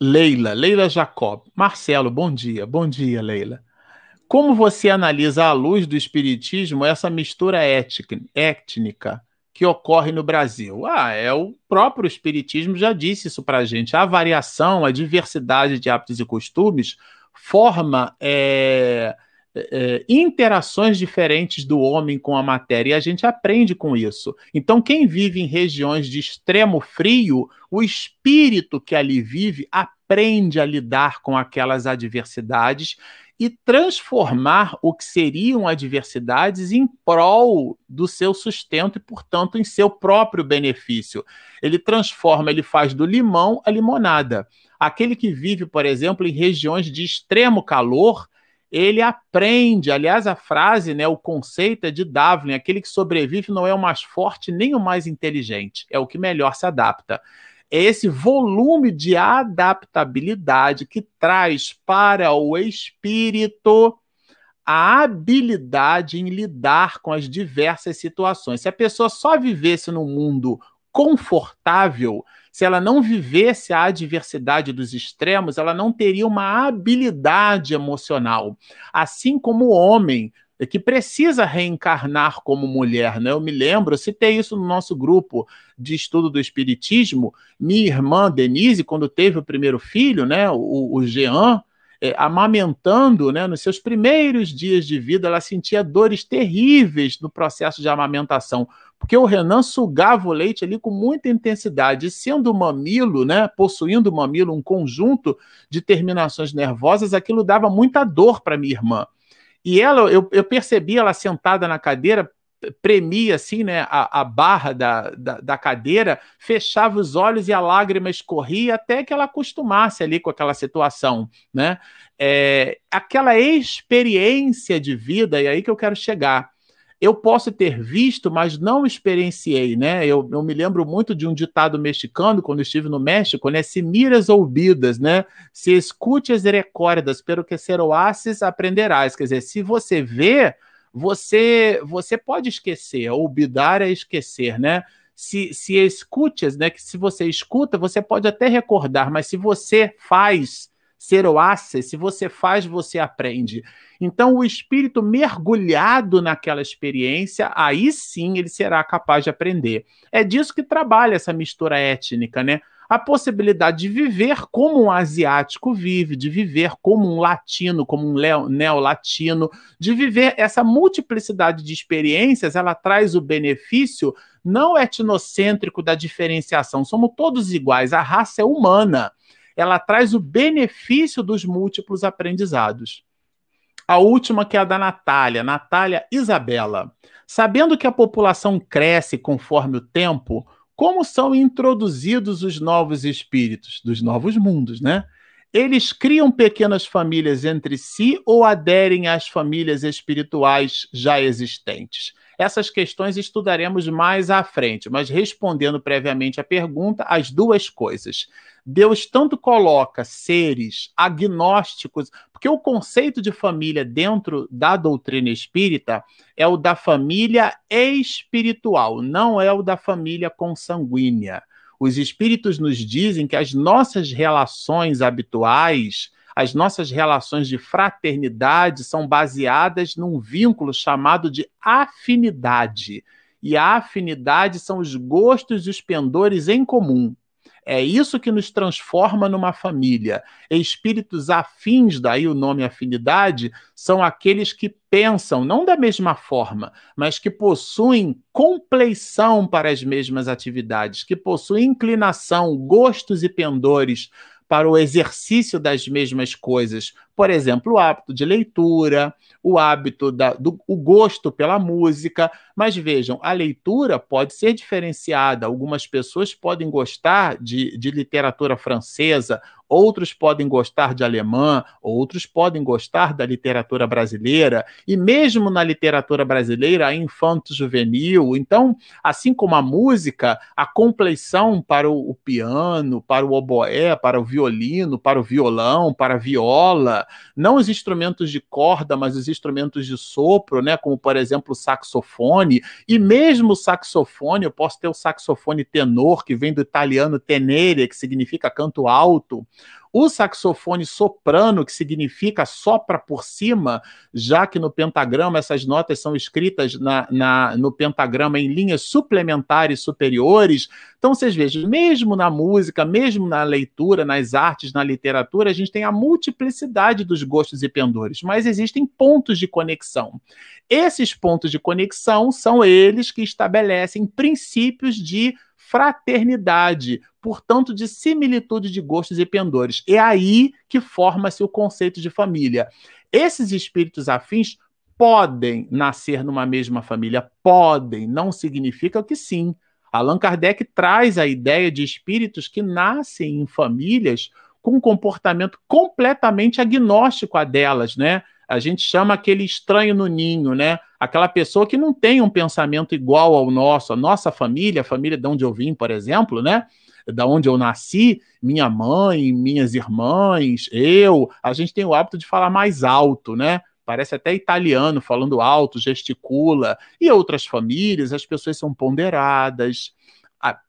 Leila, Leila Jacob. Marcelo, bom dia. Bom dia, Leila. Como você analisa à luz do espiritismo essa mistura étnica que ocorre no Brasil? Ah, é o próprio espiritismo já disse isso para a gente. A variação, a diversidade de hábitos e costumes forma é, é, interações diferentes do homem com a matéria, e a gente aprende com isso. Então, quem vive em regiões de extremo frio, o espírito que ali vive aprende a lidar com aquelas adversidades e transformar o que seriam adversidades em prol do seu sustento e, portanto, em seu próprio benefício. Ele transforma, ele faz do limão a limonada. Aquele que vive, por exemplo, em regiões de extremo calor, ele aprende. Aliás, a frase, né, o conceito é de Davlin: aquele que sobrevive não é o mais forte nem o mais inteligente, é o que melhor se adapta. É esse volume de adaptabilidade que traz para o espírito a habilidade em lidar com as diversas situações. Se a pessoa só vivesse num mundo confortável, se ela não vivesse a adversidade dos extremos, ela não teria uma habilidade emocional. Assim como o homem que precisa reencarnar como mulher, né? Eu me lembro, eu citei isso no nosso grupo de estudo do espiritismo. Minha irmã Denise, quando teve o primeiro filho, né, o, o Jean, é, amamentando, né, nos seus primeiros dias de vida, ela sentia dores terríveis no processo de amamentação, porque o Renan sugava o leite ali com muita intensidade, e sendo mamilo, né, possuindo o mamilo um conjunto de terminações nervosas, aquilo dava muita dor para minha irmã. E ela, eu, eu percebi ela sentada na cadeira, premia assim, né, a, a barra da, da, da, cadeira, fechava os olhos e a lágrima escorria até que ela acostumasse ali com aquela situação, né? É, aquela experiência de vida, e aí que eu quero chegar. Eu posso ter visto, mas não experienciei, né? Eu, eu me lembro muito de um ditado mexicano, quando estive no México, né? Se miras ouvidas, né? Se escutes recordas, pero que ser oasis aprenderás. Quer dizer, se você vê, você você pode esquecer, olvidar é esquecer, né? Se, se escutes, né, que se você escuta, você pode até recordar, mas se você faz ser oásis, se você faz, você aprende. Então, o espírito mergulhado naquela experiência, aí sim ele será capaz de aprender. É disso que trabalha essa mistura étnica, né? a possibilidade de viver como um asiático vive, de viver como um latino, como um neolatino, de viver essa multiplicidade de experiências, ela traz o benefício não etnocêntrico da diferenciação, somos todos iguais, a raça é humana. Ela traz o benefício dos múltiplos aprendizados. A última que é a da Natália, Natália Isabela. Sabendo que a população cresce conforme o tempo, como são introduzidos os novos espíritos dos novos mundos, né? Eles criam pequenas famílias entre si ou aderem às famílias espirituais já existentes? Essas questões estudaremos mais à frente, mas respondendo previamente à pergunta, as duas coisas. Deus tanto coloca seres agnósticos, porque o conceito de família dentro da doutrina espírita é o da família espiritual, não é o da família consanguínea. Os espíritos nos dizem que as nossas relações habituais as nossas relações de fraternidade são baseadas num vínculo chamado de afinidade. E a afinidade são os gostos e os pendores em comum. É isso que nos transforma numa família. Espíritos afins, daí o nome afinidade, são aqueles que pensam não da mesma forma, mas que possuem compleição para as mesmas atividades, que possuem inclinação, gostos e pendores para o exercício das mesmas coisas. Por exemplo, o hábito de leitura, o hábito da, do o gosto pela música. Mas vejam, a leitura pode ser diferenciada. Algumas pessoas podem gostar de, de literatura francesa, outros podem gostar de alemã, outros podem gostar da literatura brasileira, e mesmo na literatura brasileira, a infanto-juvenil. Então, assim como a música, a compleição para o, o piano, para o oboé, para o violino, para o violão, para a viola, não os instrumentos de corda, mas os instrumentos de sopro, né, como por exemplo o saxofone, e mesmo o saxofone, eu posso ter o saxofone tenor, que vem do italiano tenere, que significa canto alto, o saxofone soprano, que significa sopra por cima, já que no pentagrama essas notas são escritas na, na, no pentagrama em linhas suplementares superiores. Então, vocês vejam, mesmo na música, mesmo na leitura, nas artes, na literatura, a gente tem a multiplicidade dos gostos e pendores, mas existem pontos de conexão. Esses pontos de conexão são eles que estabelecem princípios de fraternidade, portanto, de similitude de gostos e pendores. É aí que forma-se o conceito de família. Esses espíritos afins podem nascer numa mesma família, podem, não significa que sim. Allan Kardec traz a ideia de espíritos que nascem em famílias com um comportamento completamente agnóstico a delas, né? A gente chama aquele estranho no ninho, né? Aquela pessoa que não tem um pensamento igual ao nosso, a nossa família, a família de onde eu vim, por exemplo, né? Da onde eu nasci, minha mãe, minhas irmãs, eu, a gente tem o hábito de falar mais alto, né? Parece até italiano falando alto, gesticula. E outras famílias, as pessoas são ponderadas,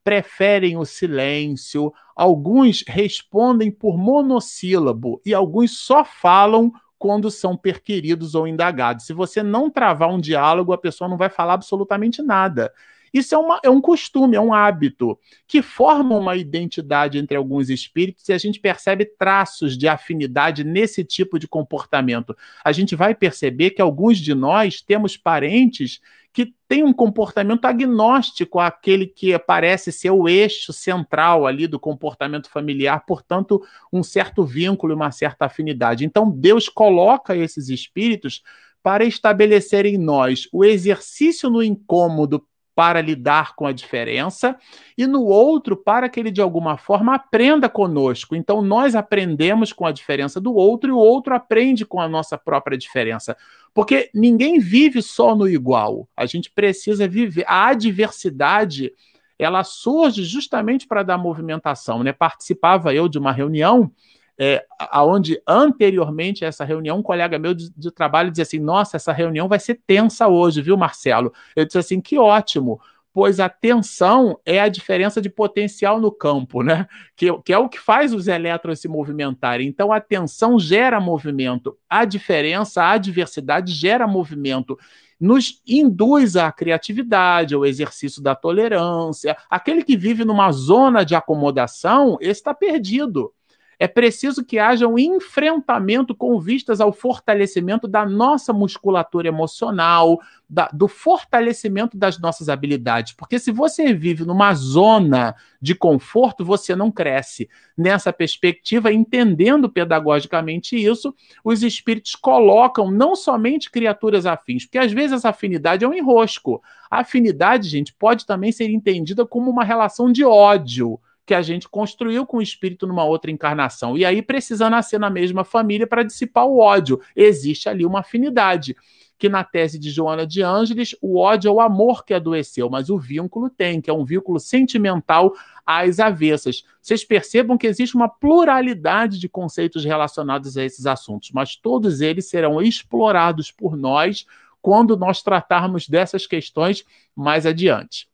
preferem o silêncio, alguns respondem por monossílabo e alguns só falam quando são perquiridos ou indagados. Se você não travar um diálogo, a pessoa não vai falar absolutamente nada. Isso é, uma, é um costume, é um hábito que forma uma identidade entre alguns espíritos e a gente percebe traços de afinidade nesse tipo de comportamento. A gente vai perceber que alguns de nós temos parentes que têm um comportamento agnóstico àquele que parece ser o eixo central ali do comportamento familiar, portanto, um certo vínculo e uma certa afinidade. Então, Deus coloca esses espíritos para estabelecer em nós o exercício no incômodo para lidar com a diferença, e no outro para que ele de alguma forma aprenda conosco. Então nós aprendemos com a diferença do outro e o outro aprende com a nossa própria diferença. Porque ninguém vive só no igual. A gente precisa viver a adversidade ela surge justamente para dar movimentação, né? Participava eu de uma reunião é, aonde anteriormente a essa reunião, um colega meu de, de, trabalho dizia assim: Nossa, essa reunião vai ser tensa hoje, viu, Marcelo? Eu disse assim: Que ótimo, pois a tensão é a diferença de potencial no campo, né? Que, que é o que faz os elétrons se movimentarem. Então a tensão gera movimento, a diferença, a adversidade gera movimento nos induz à criatividade, ao exercício da tolerância. Aquele que vive numa zona de acomodação, está perdido. É preciso que haja um enfrentamento com vistas ao fortalecimento da nossa musculatura emocional, da, do fortalecimento das nossas habilidades. Porque se você vive numa zona de conforto, você não cresce. Nessa perspectiva, entendendo pedagogicamente isso, os espíritos colocam não somente criaturas afins, porque às vezes essa afinidade é um enrosco. A afinidade, gente, pode também ser entendida como uma relação de ódio que a gente construiu com o espírito numa outra encarnação. E aí precisa nascer na mesma família para dissipar o ódio. Existe ali uma afinidade. Que na tese de Joana de Ângeles, o ódio é o amor que adoeceu, mas o vínculo tem, que é um vínculo sentimental às avessas. Vocês percebam que existe uma pluralidade de conceitos relacionados a esses assuntos, mas todos eles serão explorados por nós quando nós tratarmos dessas questões mais adiante.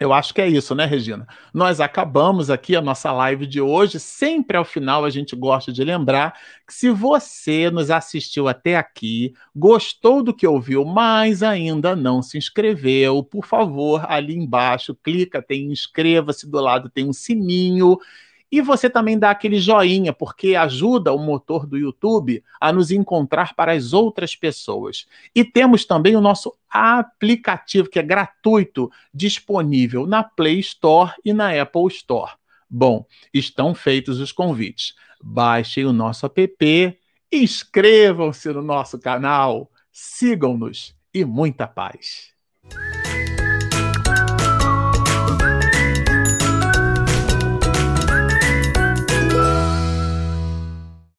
Eu acho que é isso, né, Regina? Nós acabamos aqui a nossa live de hoje. Sempre ao final a gente gosta de lembrar que se você nos assistiu até aqui, gostou do que ouviu, mas ainda não se inscreveu, por favor, ali embaixo, clica, tem inscreva-se, do lado tem um sininho e você também dá aquele joinha, porque ajuda o motor do YouTube a nos encontrar para as outras pessoas. E temos também o nosso aplicativo, que é gratuito, disponível na Play Store e na Apple Store. Bom, estão feitos os convites. Baixem o nosso app, inscrevam-se no nosso canal, sigam-nos e muita paz.